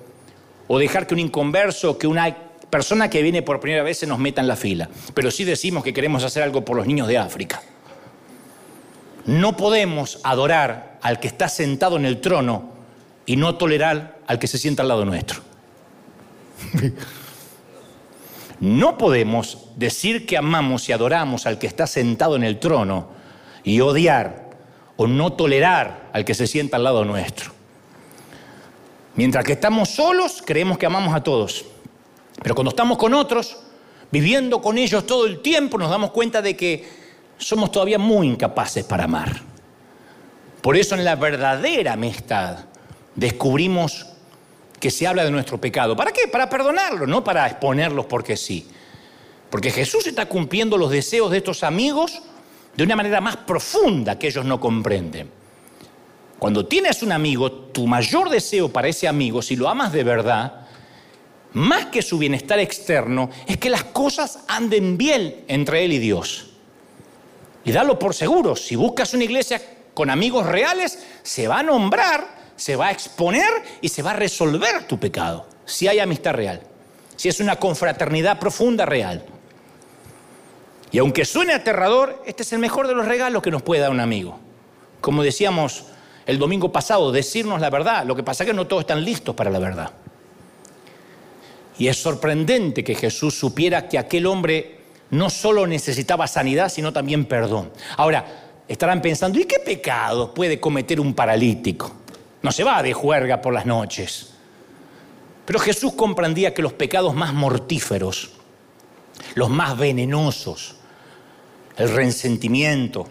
Speaker 1: o dejar que un inconverso, que una persona que viene por primera vez se nos meta en la fila. Pero sí decimos que queremos hacer algo por los niños de África. No podemos adorar al que está sentado en el trono y no tolerar al que se sienta al lado nuestro. No podemos decir que amamos y adoramos al que está sentado en el trono y odiar o no tolerar al que se sienta al lado nuestro. Mientras que estamos solos, creemos que amamos a todos. Pero cuando estamos con otros, viviendo con ellos todo el tiempo, nos damos cuenta de que somos todavía muy incapaces para amar. Por eso en la verdadera amistad descubrimos que se habla de nuestro pecado. ¿Para qué? Para perdonarlo, no para exponerlos porque sí. Porque Jesús está cumpliendo los deseos de estos amigos de una manera más profunda que ellos no comprenden. Cuando tienes un amigo, tu mayor deseo para ese amigo, si lo amas de verdad, más que su bienestar externo, es que las cosas anden bien entre él y Dios. Y dalo por seguro, si buscas una iglesia con amigos reales, se va a nombrar se va a exponer y se va a resolver tu pecado, si hay amistad real, si es una confraternidad profunda real. Y aunque suene aterrador, este es el mejor de los regalos que nos puede dar un amigo. Como decíamos el domingo pasado, decirnos la verdad. Lo que pasa es que no todos están listos para la verdad. Y es sorprendente que Jesús supiera que aquel hombre no solo necesitaba sanidad, sino también perdón. Ahora, estarán pensando, ¿y qué pecado puede cometer un paralítico? No se va de juerga por las noches. Pero Jesús comprendía que los pecados más mortíferos, los más venenosos, el resentimiento,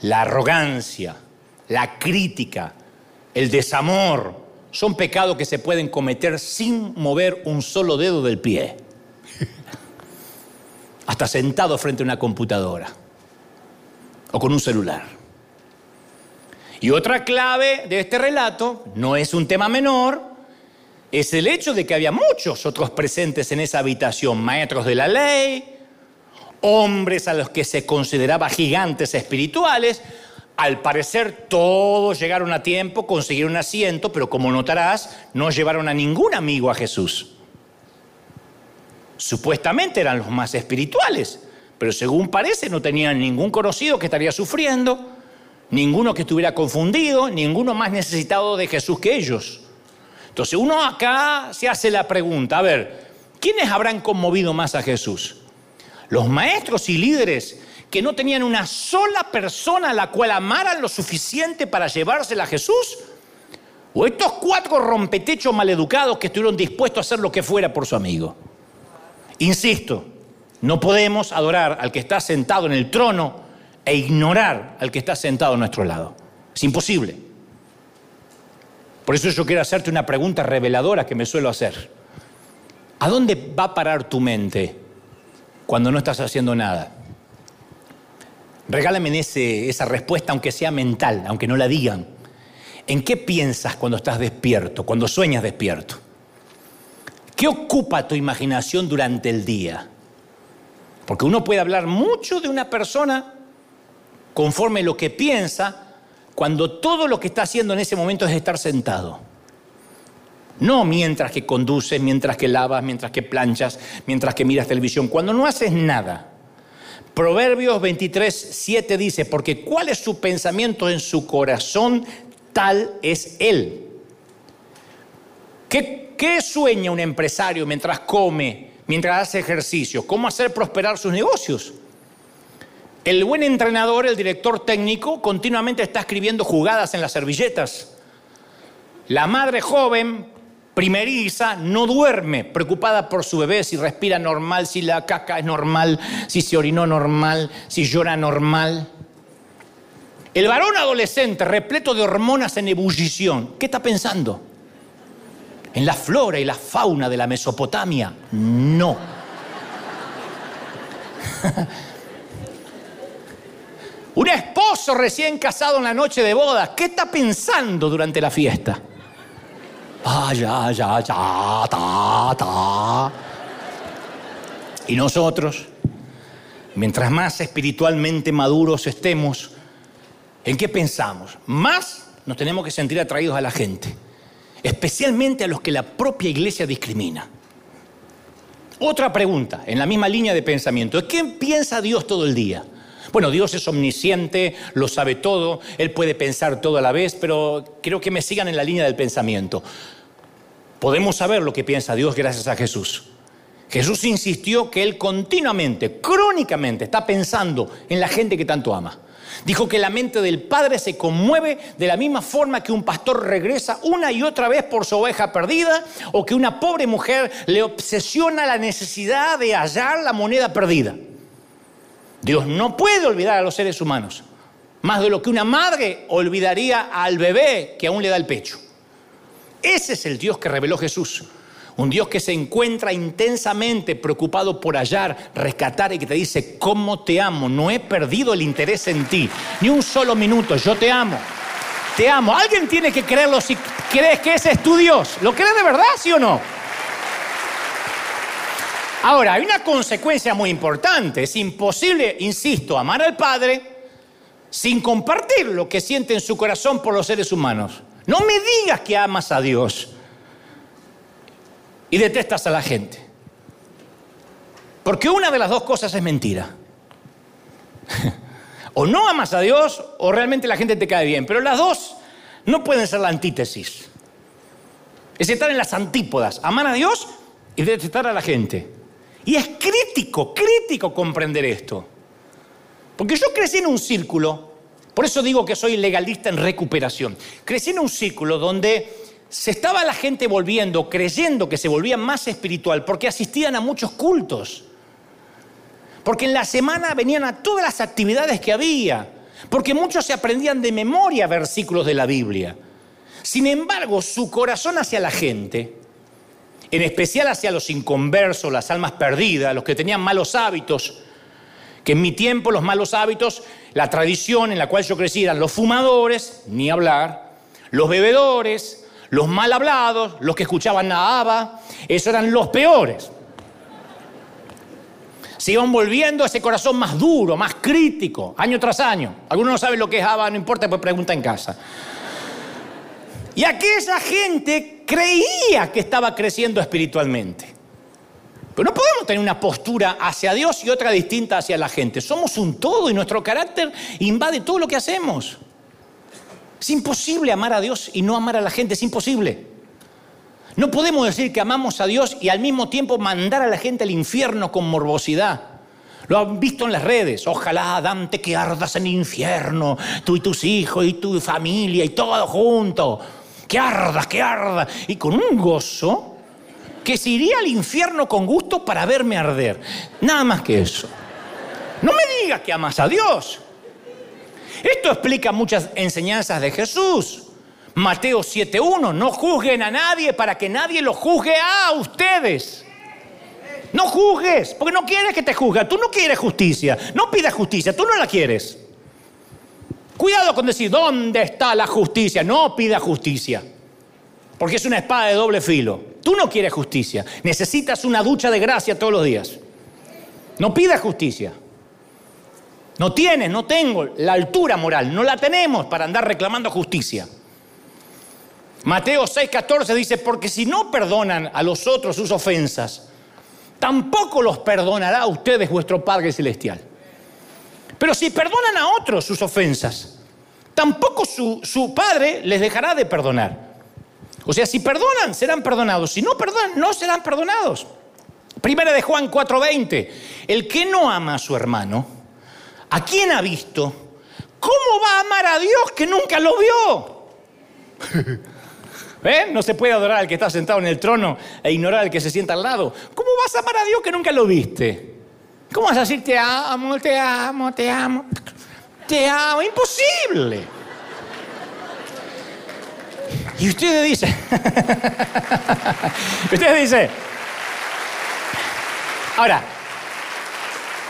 Speaker 1: la arrogancia, la crítica, el desamor, son pecados que se pueden cometer sin mover un solo dedo del pie, hasta sentado frente a una computadora o con un celular. Y otra clave de este relato, no es un tema menor, es el hecho de que había muchos otros presentes en esa habitación, maestros de la ley, hombres a los que se consideraba gigantes espirituales. Al parecer todos llegaron a tiempo, consiguieron un asiento, pero como notarás, no llevaron a ningún amigo a Jesús. Supuestamente eran los más espirituales, pero según parece no tenían ningún conocido que estaría sufriendo ninguno que estuviera confundido, ninguno más necesitado de Jesús que ellos. Entonces uno acá se hace la pregunta, a ver, ¿quiénes habrán conmovido más a Jesús? Los maestros y líderes que no tenían una sola persona a la cual amaran lo suficiente para llevársela a Jesús? ¿O estos cuatro rompetechos maleducados que estuvieron dispuestos a hacer lo que fuera por su amigo? Insisto, no podemos adorar al que está sentado en el trono e ignorar al que está sentado a nuestro lado. Es imposible. Por eso yo quiero hacerte una pregunta reveladora que me suelo hacer. ¿A dónde va a parar tu mente cuando no estás haciendo nada? Regálame ese, esa respuesta, aunque sea mental, aunque no la digan. ¿En qué piensas cuando estás despierto, cuando sueñas despierto? ¿Qué ocupa tu imaginación durante el día? Porque uno puede hablar mucho de una persona conforme lo que piensa, cuando todo lo que está haciendo en ese momento es estar sentado. No mientras que conduces, mientras que lavas, mientras que planchas, mientras que miras televisión, cuando no haces nada. Proverbios 23, 7 dice, porque cuál es su pensamiento en su corazón, tal es él. ¿Qué, ¿Qué, sueña un empresario mientras come, mientras hace ejercicio? ¿Cómo hacer prosperar sus negocios? El buen entrenador, el director técnico, continuamente está escribiendo jugadas en las servilletas. La madre joven, primeriza, no duerme, preocupada por su bebé, si respira normal, si la caca es normal, si se orinó normal, si llora normal. El varón adolescente, repleto de hormonas en ebullición, ¿qué está pensando? ¿En la flora y la fauna de la Mesopotamia? No. Un esposo recién casado en la noche de boda, ¿qué está pensando durante la fiesta? Ah. Y nosotros, mientras más espiritualmente maduros estemos, ¿en qué pensamos? Más nos tenemos que sentir atraídos a la gente, especialmente a los que la propia iglesia discrimina. Otra pregunta, en la misma línea de pensamiento, ¿qué piensa Dios todo el día? Bueno, Dios es omnisciente, lo sabe todo, Él puede pensar todo a la vez, pero creo que me sigan en la línea del pensamiento. Podemos saber lo que piensa Dios gracias a Jesús. Jesús insistió que Él continuamente, crónicamente, está pensando en la gente que tanto ama. Dijo que la mente del Padre se conmueve de la misma forma que un pastor regresa una y otra vez por su oveja perdida o que una pobre mujer le obsesiona la necesidad de hallar la moneda perdida. Dios no puede olvidar a los seres humanos, más de lo que una madre olvidaría al bebé que aún le da el pecho. Ese es el Dios que reveló Jesús. Un Dios que se encuentra intensamente preocupado por hallar, rescatar y que te dice, ¿cómo te amo? No he perdido el interés en ti, ni un solo minuto, yo te amo. Te amo. Alguien tiene que creerlo si crees que ese es tu Dios. ¿Lo crees de verdad, sí o no? Ahora, hay una consecuencia muy importante. Es imposible, insisto, amar al Padre sin compartir lo que siente en su corazón por los seres humanos. No me digas que amas a Dios y detestas a la gente. Porque una de las dos cosas es mentira. o no amas a Dios o realmente la gente te cae bien. Pero las dos no pueden ser la antítesis. Es estar en las antípodas. Amar a Dios y detestar a la gente. Y es crítico, crítico comprender esto. Porque yo crecí en un círculo, por eso digo que soy legalista en recuperación. Crecí en un círculo donde se estaba la gente volviendo, creyendo que se volvía más espiritual, porque asistían a muchos cultos. Porque en la semana venían a todas las actividades que había. Porque muchos se aprendían de memoria versículos de la Biblia. Sin embargo, su corazón hacia la gente en especial hacia los inconversos, las almas perdidas, los que tenían malos hábitos, que en mi tiempo los malos hábitos, la tradición en la cual yo crecí eran los fumadores, ni hablar, los bebedores, los mal hablados, los que escuchaban a Abba, esos eran los peores. Se iban volviendo ese corazón más duro, más crítico, año tras año. Algunos no saben lo que es Abba, no importa, pues pregunta en casa. Y aquella gente creía que estaba creciendo espiritualmente. Pero no podemos tener una postura hacia Dios y otra distinta hacia la gente. Somos un todo y nuestro carácter invade todo lo que hacemos. Es imposible amar a Dios y no amar a la gente, es imposible. No podemos decir que amamos a Dios y al mismo tiempo mandar a la gente al infierno con morbosidad. Lo han visto en las redes. Ojalá, Dante, que ardas en el infierno, tú y tus hijos y tu familia y todo junto. Que ardas, que ardas. Y con un gozo que se iría al infierno con gusto para verme arder. Nada más que eso. No me digas que amas a Dios. Esto explica muchas enseñanzas de Jesús. Mateo 7.1, no juzguen a nadie para que nadie lo juzgue a ustedes. No juzgues, porque no quieres que te juzguen. Tú no quieres justicia. No pidas justicia, tú no la quieres. Cuidado con decir, ¿dónde está la justicia? No pida justicia, porque es una espada de doble filo. Tú no quieres justicia, necesitas una ducha de gracia todos los días. No pidas justicia. No tienes, no tengo la altura moral, no la tenemos para andar reclamando justicia. Mateo 6:14 dice, porque si no perdonan a los otros sus ofensas, tampoco los perdonará a ustedes vuestro Padre Celestial. Pero si perdonan a otros sus ofensas, tampoco su, su Padre les dejará de perdonar. O sea, si perdonan, serán perdonados. Si no perdonan, no serán perdonados. Primera de Juan 4:20, el que no ama a su hermano, ¿A quién ha visto? ¿Cómo va a amar a Dios que nunca lo vio? ¿Eh? No se puede adorar al que está sentado en el trono e ignorar al que se sienta al lado. ¿Cómo vas a amar a Dios que nunca lo viste? ¿Cómo vas a decir te amo, te amo, te amo? Te amo, imposible. Y usted dice, usted dice, ahora,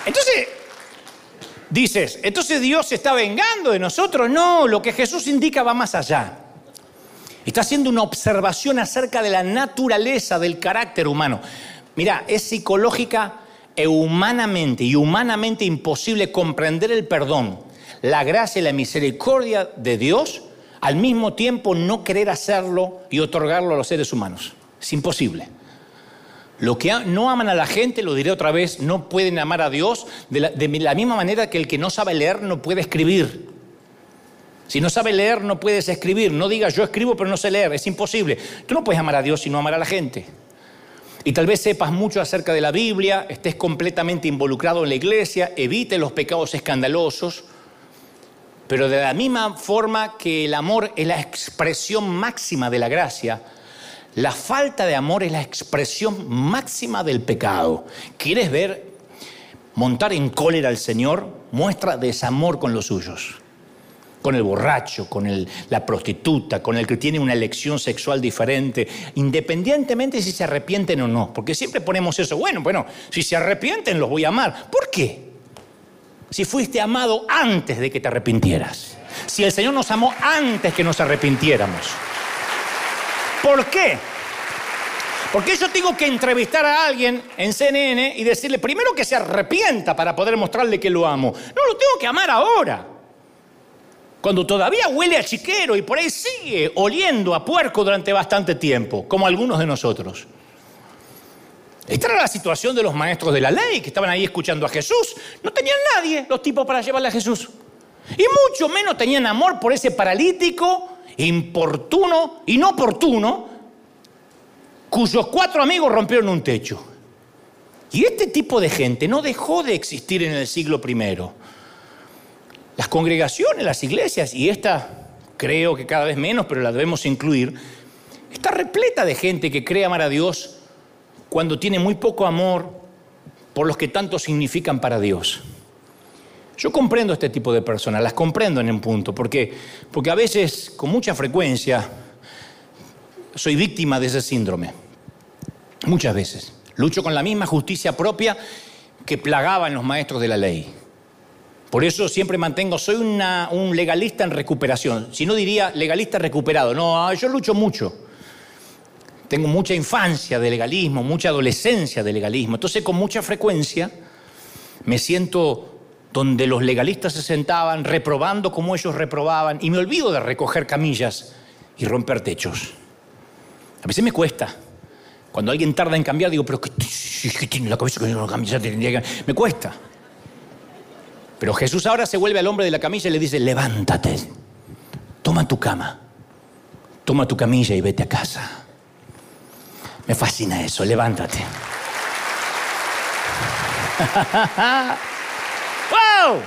Speaker 1: entonces Dices, entonces Dios se está vengando de nosotros. No, lo que Jesús indica va más allá. Está haciendo una observación acerca de la naturaleza del carácter humano. Mira, es psicológica e humanamente y humanamente imposible comprender el perdón, la gracia y la misericordia de Dios, al mismo tiempo no querer hacerlo y otorgarlo a los seres humanos. Es imposible. Lo que no aman a la gente, lo diré otra vez, no pueden amar a Dios de la, misma manera que el que no sabe leer no puede escribir. Si no sabe leer, no puedes escribir. No digas yo escribo pero no sé leer, es imposible. Tú no puedes amar a Dios si no amar a la gente. Y tal vez sepas mucho acerca de la Biblia, estés completamente involucrado en la iglesia, evite los pecados escandalosos, pero de la misma forma que el amor es la expresión máxima de la gracia, la falta de amor es la expresión máxima del pecado. ¿Quieres ver montar en cólera al Señor? Muestra desamor con los suyos. Con el borracho, con la prostituta, con el que tiene una elección sexual diferente, independientemente si se arrepienten o no. Porque siempre ponemos eso. Bueno, bueno, si se arrepienten los voy a amar. ¿Por qué? Si fuiste amado antes de que te arrepintieras. Si el Señor nos amó antes que nos arrepintiéramos. ¿Por qué? Porque yo tengo que entrevistar a alguien en CNN y decirle primero que se arrepienta para poder mostrarle que lo amo. No lo tengo que amar ahora. Cuando todavía huele a chiquero y por ahí sigue oliendo a puerco durante bastante tiempo, como algunos de nosotros. Esta era la situación de los maestros de la ley que estaban ahí escuchando a Jesús. No tenían nadie los tipos para llevarle a Jesús. Y mucho menos tenían amor por ese paralítico importuno, inoportuno, cuyos cuatro amigos rompieron un techo. Y este tipo de gente no dejó de existir en el siglo I. Las congregaciones, las iglesias, y esta creo que cada vez menos, pero la debemos incluir, está repleta de gente que cree amar a Dios cuando tiene muy poco amor por los que tanto significan para Dios. Yo comprendo este tipo de personas, las comprendo en un punto, porque, porque a veces, con mucha frecuencia, soy víctima de ese síndrome. Muchas veces. Lucho con la misma justicia propia que plagaba en los maestros de la ley. Por eso siempre mantengo, soy un legalista en recuperación. Si no diría legalista recuperado. No, ah, yo lucho mucho. Tengo mucha infancia de legalismo, mucha adolescencia de legalismo. Entonces con mucha frecuencia me siento donde los legalistas se sentaban reprobando como ellos reprobaban, y me olvido de recoger camillas y romper techos. A veces me cuesta. Cuando alguien tarda en cambiar, digo, pero ¿qué, tiene la cabeza que tendría que... Me cuesta. Pero Jesús ahora se vuelve al hombre de la camilla y le dice, levántate, toma tu cama, toma tu camilla y vete a casa. Me fascina eso, levántate. ¡Wow!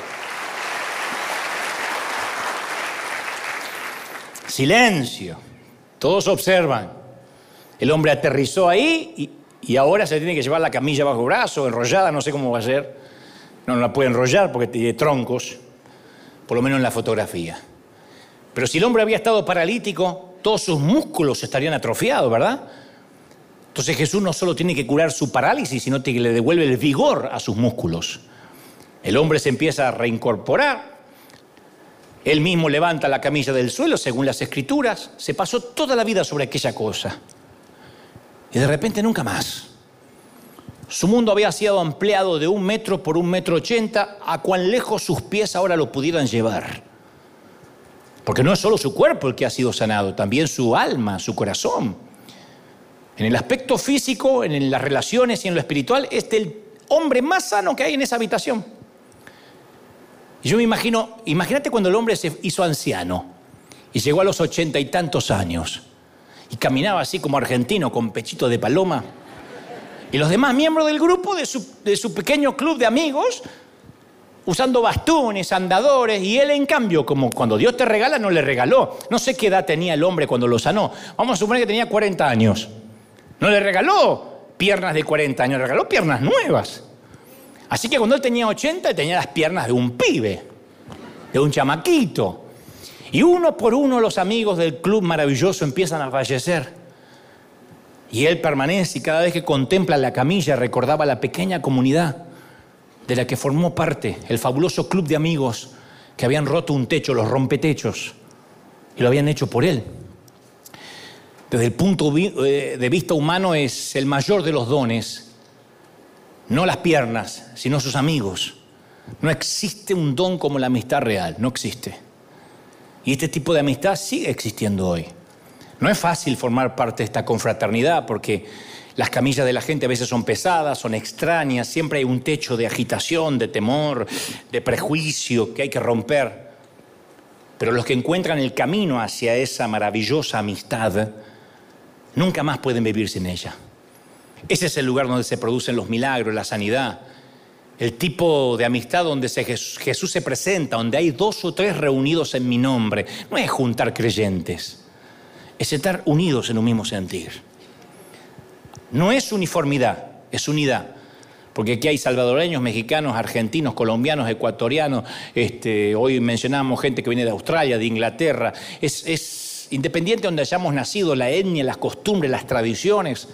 Speaker 1: Silencio. Todos observan. El hombre aterrizó ahí y, ahora se tiene que llevar la camilla bajo brazo, enrollada, no sé cómo va a ser. No, no la puede enrollar porque tiene troncos, por lo menos en la fotografía. Pero si el hombre había estado paralítico, todos sus músculos estarían atrofiados, ¿verdad? Entonces Jesús no solo tiene que curar su parálisis, sino que le devuelve el vigor a sus músculos. El hombre se empieza a reincorporar. Él mismo levanta la camilla del suelo, según las escrituras. Se pasó toda la vida sobre aquella cosa. Y de repente nunca más. Su mundo había sido ampliado de un metro por un metro ochenta a cuán lejos sus pies ahora lo pudieran llevar. Porque no es solo su cuerpo el que ha sido sanado, también su alma, su corazón. En el aspecto físico, en las relaciones y en lo espiritual, es el hombre más sano que hay en esa habitación. Y yo me imagino, imagínate cuando el hombre se hizo anciano y llegó a los ochenta y tantos años y caminaba así como argentino con pechito de paloma. Y los demás miembros del grupo, de su, pequeño club de amigos, usando bastones, andadores, y él en cambio, como cuando Dios te regala, no le regaló. No sé qué edad tenía el hombre cuando lo sanó. Vamos a suponer que tenía 40 años. No le regaló piernas de 40 años, le regaló piernas nuevas. Así que cuando él tenía 80, tenía las piernas de un pibe, de un chamaquito. Y uno por uno los amigos del club maravilloso empiezan a fallecer. Y él permanece y cada vez que contempla la camilla recordaba la pequeña comunidad de la que formó parte, el fabuloso club de amigos que habían roto un techo, los rompetechos, y lo habían hecho por él. Desde el punto eh, de vista humano es el mayor de los dones, no las piernas, sino sus amigos. No existe un don como la amistad real, no existe. Y este tipo de amistad sigue existiendo hoy. No es fácil formar parte de esta confraternidad porque las camillas de la gente a veces son pesadas, son extrañas, siempre hay un techo de agitación, de temor, de prejuicio que hay que romper. Pero los que encuentran el camino hacia esa maravillosa amistad nunca más pueden vivir sin ella. Ese es el lugar donde se producen los milagros, la sanidad, el tipo de amistad donde Jesús se presenta, donde hay dos o tres reunidos en mi nombre. No es juntar creyentes, es estar unidos en un mismo sentir. No es uniformidad, es unidad. Porque aquí hay salvadoreños, mexicanos, argentinos, colombianos, ecuatorianos. Este, hoy mencionamos gente que viene de Australia, de Inglaterra. Es, independiente de donde hayamos nacido, la etnia, las costumbres, las tradiciones.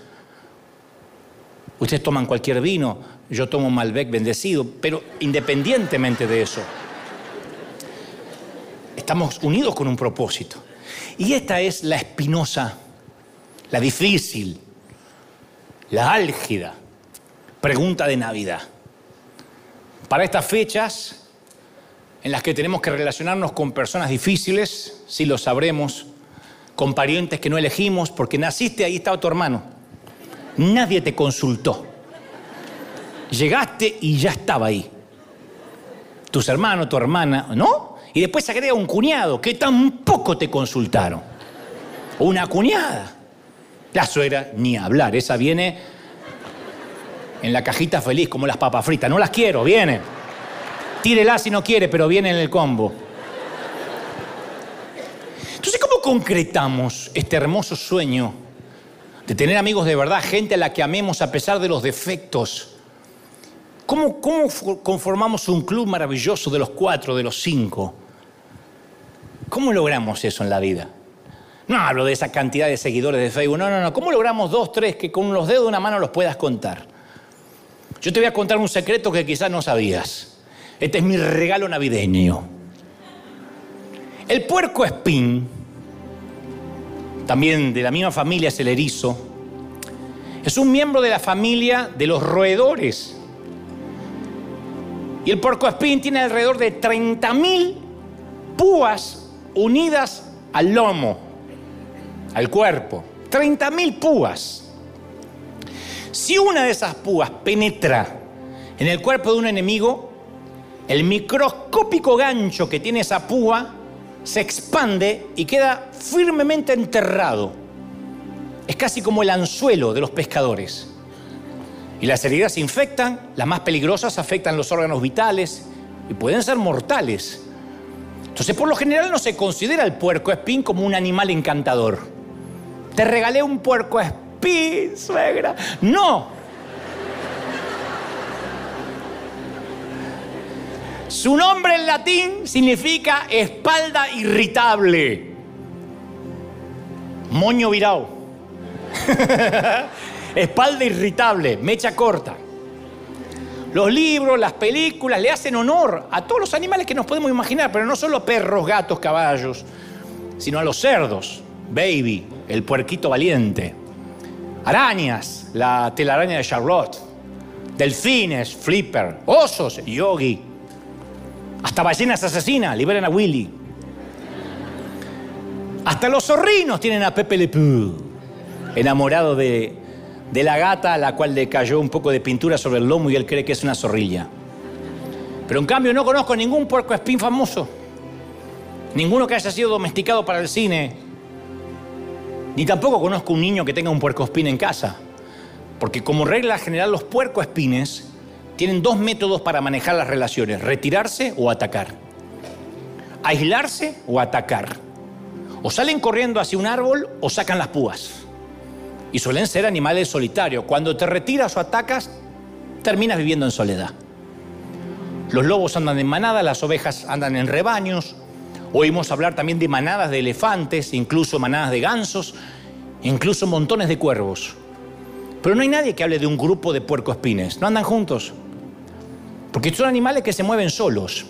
Speaker 1: Ustedes toman cualquier vino, yo tomo Malbec bendecido, pero independientemente de eso, estamos unidos con un propósito. Y esta es la espinosa, la difícil, la álgida pregunta de Navidad. Para estas fechas en las que tenemos que relacionarnos con personas difíciles, si lo sabremos, con parientes que no elegimos, porque naciste, ahí estaba tu hermano. Nadie te consultó. Llegaste y ya estaba ahí. Tus hermanos, tu hermana, ¿no? Y después se agrega un cuñado que tampoco te consultaron. Una cuñada. La suegra, ni hablar, esa viene en la cajita feliz como las papas fritas. No las quiero, viene. Tírela si no quiere, pero viene en el combo. Entonces, ¿cómo concretamos este hermoso sueño de tener amigos de verdad, gente a la que amemos a pesar de los defectos? ¿Cómo, cómo conformamos un club maravilloso de los cuatro, de los cinco? ¿Cómo logramos eso en la vida? No hablo de esa cantidad de seguidores de Facebook. No, no, no. ¿Cómo logramos dos, tres que con los dedos de una mano los puedas contar? Yo te voy a contar un secreto que quizás no sabías. Este es mi regalo navideño. El puerco espín, también de la misma familia es el erizo, es un miembro de la familia de los roedores. Y el puerco espín tiene alrededor de 30.000 púas unidas al lomo al cuerpo. 30.000 púas. Si una de esas púas penetra en el cuerpo de un enemigo, el microscópico gancho que tiene esa púa se expande y queda firmemente enterrado. Es casi como el anzuelo de los pescadores. Y las heridas se infectan, las más peligrosas afectan los órganos vitales y pueden ser mortales. Entonces, por lo general no se considera el puerco espín como un animal encantador. Te regalé un puerco espín, suegra. No. Su nombre en latín significa espalda irritable. Moño virado. espalda irritable, mecha corta. Los libros, las películas le hacen honor a todos los animales que nos podemos imaginar, pero no solo perros, gatos, caballos, sino a los cerdos, baby, el puerquito valiente, arañas, la telaraña de Charlotte, delfines, flipper, osos, yogi, hasta ballenas asesinas, liberan a Willy. Hasta los zorrinos tienen a Pepe Le Pew, enamorado de, de la gata a la cual le cayó un poco de pintura sobre el lomo y él cree que es una zorrilla. Pero en cambio no conozco ningún puerco espín famoso, ninguno que haya sido domesticado para el cine, ni tampoco conozco un niño que tenga un puerco espín en casa, porque como regla general los puerco espines tienen dos métodos para manejar las relaciones, retirarse o atacar, aislarse o atacar, o salen corriendo hacia un árbol o sacan las púas y suelen ser animales solitarios. Cuando te retiras o atacas, terminas viviendo en soledad. Los lobos andan en manadas, las ovejas andan en rebaños. Oímos hablar también de manadas de elefantes, incluso manadas de gansos, incluso montones de cuervos. Pero no hay nadie que hable de un grupo de puercoespines, no andan juntos. Porque son animales que se mueven solos.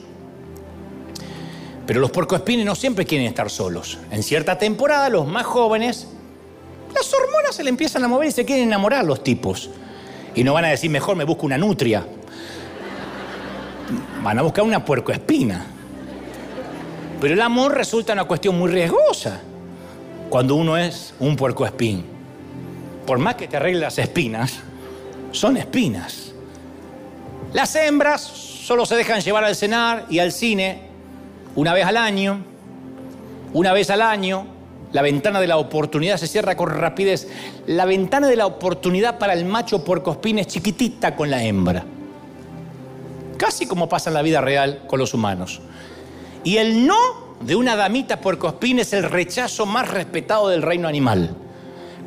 Speaker 1: Pero los puercoespines no siempre quieren estar solos. En cierta temporada los más jóvenes las hormonas se le empiezan a mover y se quieren enamorar los tipos. Y no van a decir, mejor me busco una nutria. Van a buscar una puercoespina. Pero el amor resulta una cuestión muy riesgosa cuando uno es un puercoespín. Por más que te arregle las espinas, son espinas. Las hembras solo se dejan llevar al cenar y al cine una vez al año, una vez al año, la ventana de la oportunidad se cierra con rapidez. La ventana de la oportunidad para el macho puercoespín es chiquitita con la hembra. Casi como pasa en la vida real con los humanos. Y el no de una damita puercoespín es el rechazo más respetado del reino animal.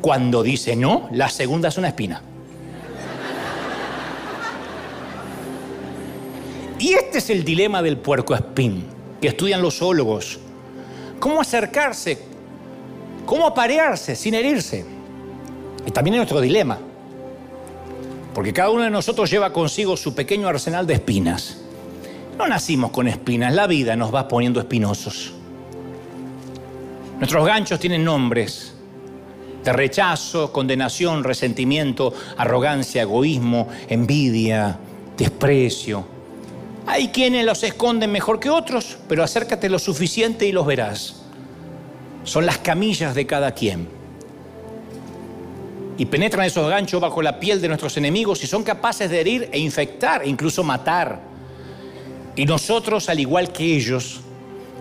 Speaker 1: Cuando dice no, la segunda es una espina. Y este es el dilema del puercoespín que estudian los zoólogos. ¿Cómo acercarse ¿Cómo aparearse sin herirse? Y también es nuestro dilema. Porque cada uno de nosotros lleva consigo su pequeño arsenal de espinas. No nacimos con espinas, la vida nos va poniendo espinosos. Nuestros ganchos tienen nombres de rechazo, condenación, resentimiento, arrogancia, egoísmo, envidia, desprecio. Hay quienes los esconden mejor que otros, pero acércate lo suficiente y los verás son las camillas de cada quien. Y penetran esos ganchos bajo la piel de nuestros enemigos y son capaces de herir e infectar e incluso matar. Y nosotros, al igual que ellos,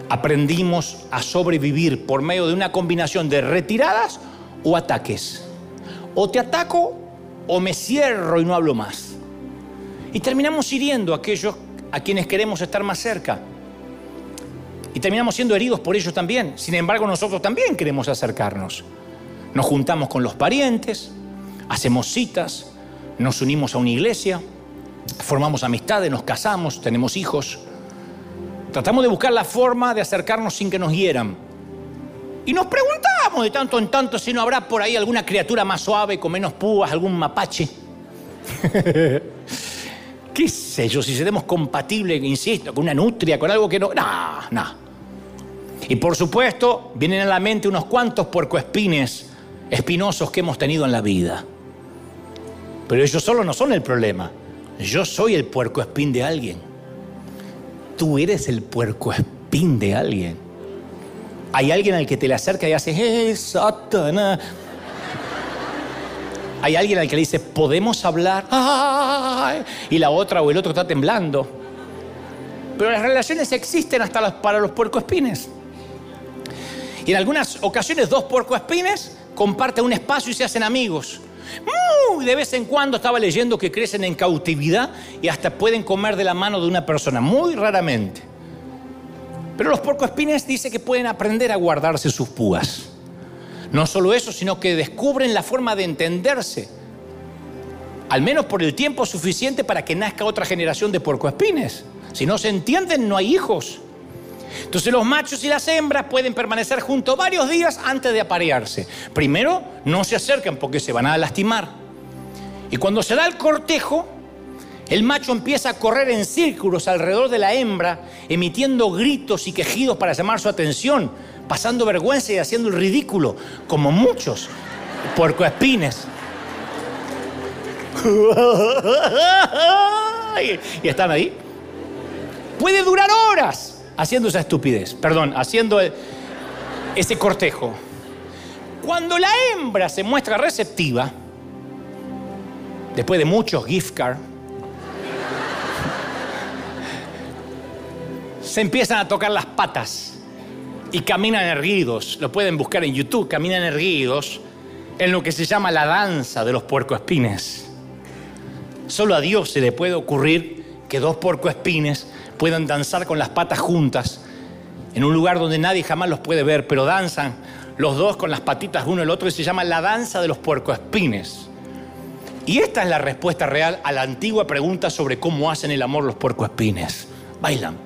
Speaker 1: aprendimos a sobrevivir por medio de una combinación de retiradas o ataques. O te ataco o me cierro y no hablo más. Y terminamos hiriendo a aquellos a quienes queremos estar más cerca terminamos siendo heridos por ellos también. Sin embargo, nosotros también queremos acercarnos. Nos juntamos con los parientes, hacemos citas, nos unimos a una iglesia, formamos amistades, nos casamos, tenemos hijos. Tratamos de buscar la forma de acercarnos sin que nos hieran. Y nos preguntamos de tanto en tanto si no habrá por ahí alguna criatura más suave, con menos púas, algún mapache. ¿Qué sé yo? Si seremos compatibles, insisto, con una nutria, con algo que no. No, no. Y por supuesto, vienen a la mente unos cuantos puercoespines espinosos que hemos tenido en la vida. Pero ellos solo no son el problema. Yo soy el puercoespín de alguien. Tú eres el puercoespín de alguien. Hay alguien al que te le acerca y hace, ¡eh, Satanás! Hay alguien al que le dice, ¿podemos hablar? Y la otra o el otro está temblando. Pero las relaciones existen hasta para los puercoespines. Y en algunas ocasiones dos puercoespines comparten un espacio y se hacen amigos. De vez en cuando estaba leyendo que crecen en cautividad y hasta pueden comer de la mano de una persona, muy raramente. Pero los puercoespines dice que pueden aprender a guardarse sus púas. No solo eso, sino que descubren la forma de entenderse, al menos por el tiempo suficiente para que nazca otra generación de puercoespines. Si no se entienden, no hay hijos. Entonces los machos y las hembras pueden permanecer juntos varios días antes de aparearse. Primero, no se acercan porque se van a lastimar. Y cuando se da el cortejo, el macho empieza a correr en círculos alrededor de la hembra, emitiendo gritos y quejidos para llamar su atención, pasando vergüenza y haciendo el ridículo, como muchos puercoespines. y están ahí. Puede durar horas haciendo esa estupidez, perdón, haciendo ese cortejo. Cuando la hembra se muestra receptiva, después de muchos gift cards, se empiezan a tocar las patas y caminan erguidos. Lo pueden buscar en YouTube, caminan erguidos en lo que se llama la danza de los puercoespines. Solo a Dios se le puede ocurrir que dos puercoespines puedan danzar con las patas juntas en un lugar donde nadie jamás los puede ver, pero danzan los dos con las patitas uno el otro y se llama la danza de los puercoespines. Y esta es la respuesta real a la antigua pregunta sobre cómo hacen el amor los puercoespines. Bailan,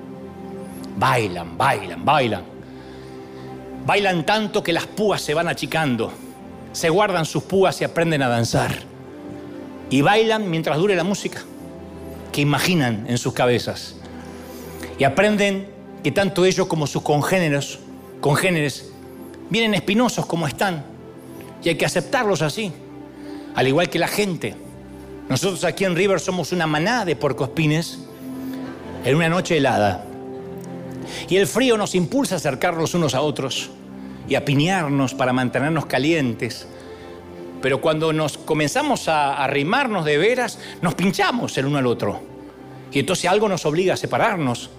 Speaker 1: bailan, bailan, bailan. Bailan tanto que las púas se van achicando, se guardan sus púas y aprenden a danzar. Y bailan mientras dure la música, que imaginan en sus cabezas y aprenden que tanto ellos como sus congéneros, congéneres vienen espinosos como están y hay que aceptarlos así, al igual que la gente. Nosotros aquí en River somos una manada de porcospines en una noche helada. Y el frío nos impulsa a acercarnos unos a otros y a piñarnos para mantenernos calientes. Pero cuando nos comenzamos a arrimarnos de veras, nos pinchamos el uno al otro. Y entonces algo nos obliga a separarnos.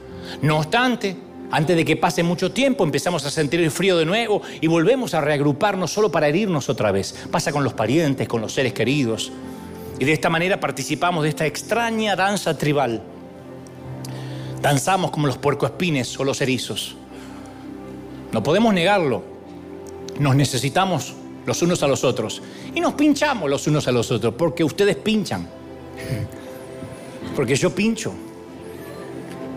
Speaker 1: No obstante, antes de que pase mucho tiempo empezamos a sentir el frío de nuevo y volvemos a reagruparnos solo para herirnos otra vez. Pasa con los parientes, con los seres queridos. Y de esta manera participamos de esta extraña danza tribal. Danzamos como los puercoespines o los erizos. No podemos negarlo. Nos necesitamos los unos a los otros. Y nos pinchamos los unos a los otros, porque ustedes pinchan. Porque yo pincho.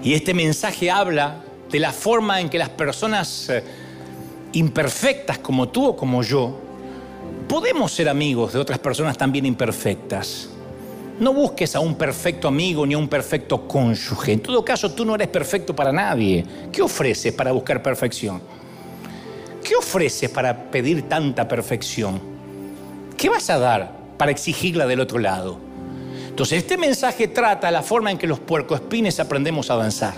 Speaker 1: Y este mensaje habla de la forma en que las personas eh, imperfectas como tú o como yo, podemos ser amigos de otras personas también imperfectas. No busques a un perfecto amigo ni a un perfecto cónyuge. En todo caso, tú no eres perfecto para nadie. ¿Qué ofreces para buscar perfección? ¿Qué ofreces para pedir tanta perfección? ¿Qué vas a dar para exigirla del otro lado? Entonces, este mensaje trata la forma en que los puercoespines aprendemos a danzar.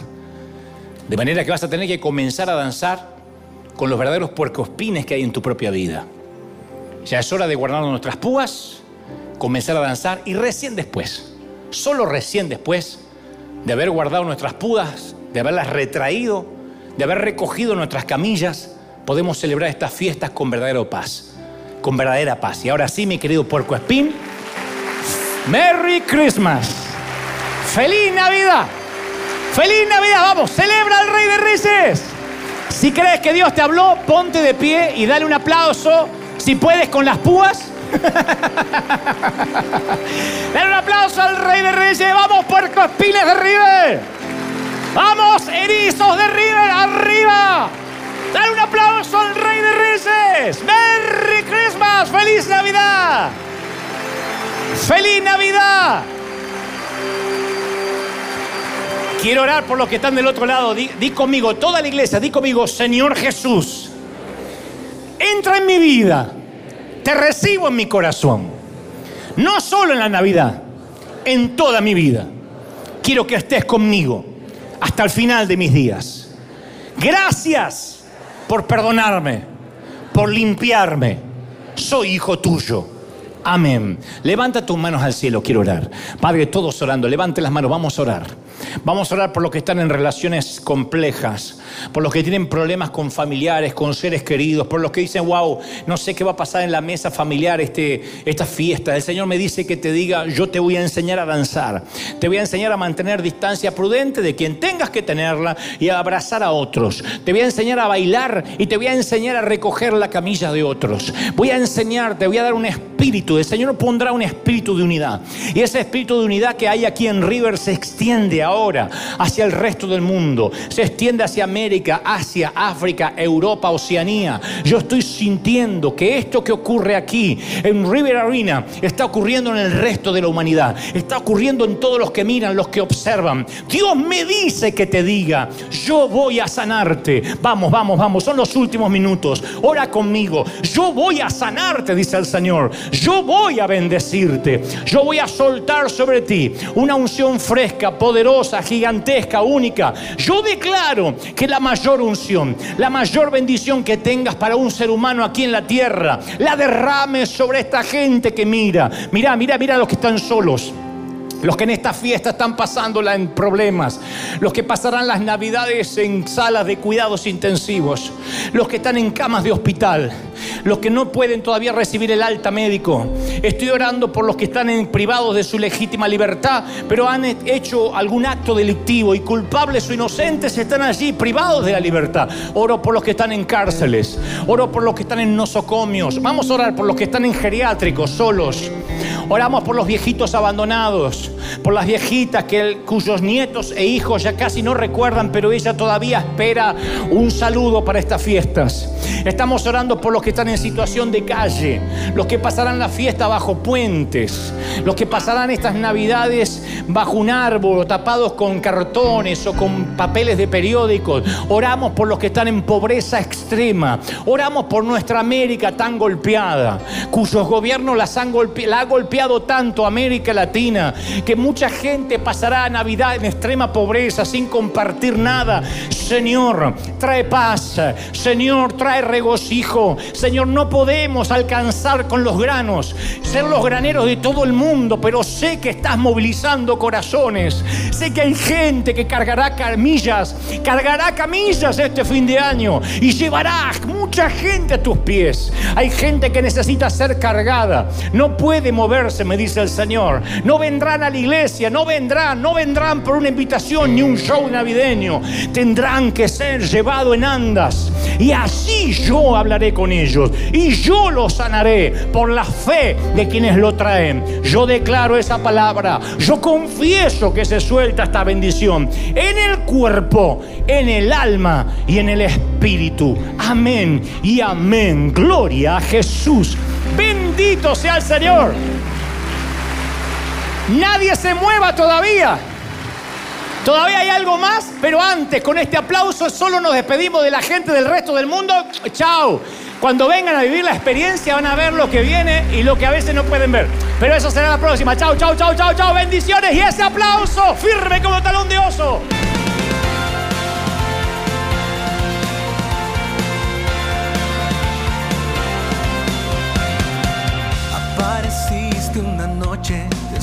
Speaker 1: De manera que vas a tener que comenzar a danzar con los verdaderos puercoespines que hay en tu propia vida. Ya es hora de guardar nuestras púas, comenzar a danzar y recién después, solo recién después de haber guardado nuestras púas, de haberlas retraído, de haber recogido nuestras camillas, podemos celebrar estas fiestas con verdadera paz, con verdadera paz. Y ahora sí, mi querido puercoespín, Merry Christmas. Feliz Navidad. Feliz Navidad. Vamos, celebra al Rey de Reyes. Si crees que Dios te habló, ponte de pie y dale un aplauso. Si puedes con las púas. dale un aplauso al Rey de Reyes. Vamos, puercoespines de River. Vamos, erizos de River, arriba. Dale un aplauso al Rey de Reyes. Merry Christmas. Feliz Navidad. ¡Feliz Navidad! Quiero orar por los que están del otro lado. Di, conmigo, toda la iglesia, di conmigo, Señor Jesús, entra en mi vida, te recibo en mi corazón. No solo en la Navidad, en toda mi vida. Quiero que estés conmigo hasta el final de mis días. Gracias por perdonarme, por limpiarme. Soy hijo tuyo. Amén. Levanta tus manos al cielo, quiero orar. Padre, todos orando, levante las manos, vamos a orar. Vamos a orar por los que están en relaciones complejas, por los que tienen problemas con familiares, con seres queridos, por los que dicen, wow, no sé qué va a pasar en la mesa familiar este, esta fiesta. El Señor me dice que te diga, yo te voy a enseñar a danzar, te voy a enseñar a mantener distancia prudente de quien tengas que tenerla y a abrazar a otros. Te voy a enseñar a bailar y te voy a enseñar a recoger la camilla de otros. Voy a enseñarte, voy a dar un espíritu. El Señor pondrá un espíritu de unidad. Y ese espíritu de unidad que hay aquí en River se extiende ahora hacia el resto del mundo. Se extiende hacia América, Asia, África, Europa, Oceanía. Yo estoy sintiendo que esto que ocurre aquí en River Arena está ocurriendo en el resto de la humanidad. Está ocurriendo en todos los que miran, los que observan. Dios me dice que te diga, yo voy a sanarte. Vamos, vamos, vamos. Son los últimos minutos. Ora conmigo. Yo voy a sanarte, dice el Señor. Yo voy a bendecirte. Yo voy a soltar sobre ti una unción fresca, poderosa, gigantesca, única. Yo declaro que la mayor unción, la mayor bendición que tengas para un ser humano aquí en la tierra, la derrames sobre esta gente que mira. Mira, mira, mira los que están solos. Los que en esta fiesta están pasándola en problemas. Los que pasarán las navidades en salas de cuidados intensivos. Los que están en camas de hospital. Los que no pueden todavía recibir el alta médico. Estoy orando por los que están privados de su legítima libertad, pero han hecho algún acto delictivo y culpables o inocentes están allí privados de la libertad. Oro por los que están en cárceles. Oro por los que están en nosocomios. Vamos a orar por los que están en geriátricos solos. Oramos por los viejitos abandonados, por las viejitas que, cuyos nietos e hijos ya casi no recuerdan, pero ella todavía espera un saludo para estas fiestas. Estamos orando por los que están en situación de calle, los que pasarán la fiesta bajo puentes, los que pasarán estas navidades bajo un árbol tapados con cartones o con papeles de periódicos. Oramos por los que están en pobreza extrema. Oramos por nuestra América tan golpeada, cuyos gobiernos las han golpeado tanto América Latina que mucha gente pasará Navidad en extrema pobreza sin compartir nada. Señor, trae paz. Señor, trae regocijo. Señor, no podemos alcanzar con los granos, ser los graneros de todo el mundo, pero sé que estás movilizando corazones. Sé que hay gente que cargará camillas, cargará camillas este fin de año y llevará mucha gente a tus pies. Hay gente que necesita ser cargada, no puede moverse me dice el Señor. No vendrán a la iglesia, no vendrán, no vendrán por una invitación ni un show navideño. Tendrán que ser llevados en andas. Y así yo hablaré con ellos. Y yo los sanaré por la fe de quienes lo traen. Yo declaro esa palabra. Yo confieso que se suelta esta bendición en el cuerpo, en el alma y en el espíritu. Amén y amén. Gloria a Jesús. Bendito sea el Señor. Nadie se mueva todavía. Todavía hay algo más, pero antes, con este aplauso, solo nos despedimos de la gente del resto del mundo. Chao. Cuando vengan a vivir la experiencia van a ver lo que viene y lo que a veces no pueden ver. Pero eso será la próxima. Chao, chao, chao, chao, chao. Bendiciones y ese aplauso firme como talón de oso.
Speaker 2: Apareciste una noche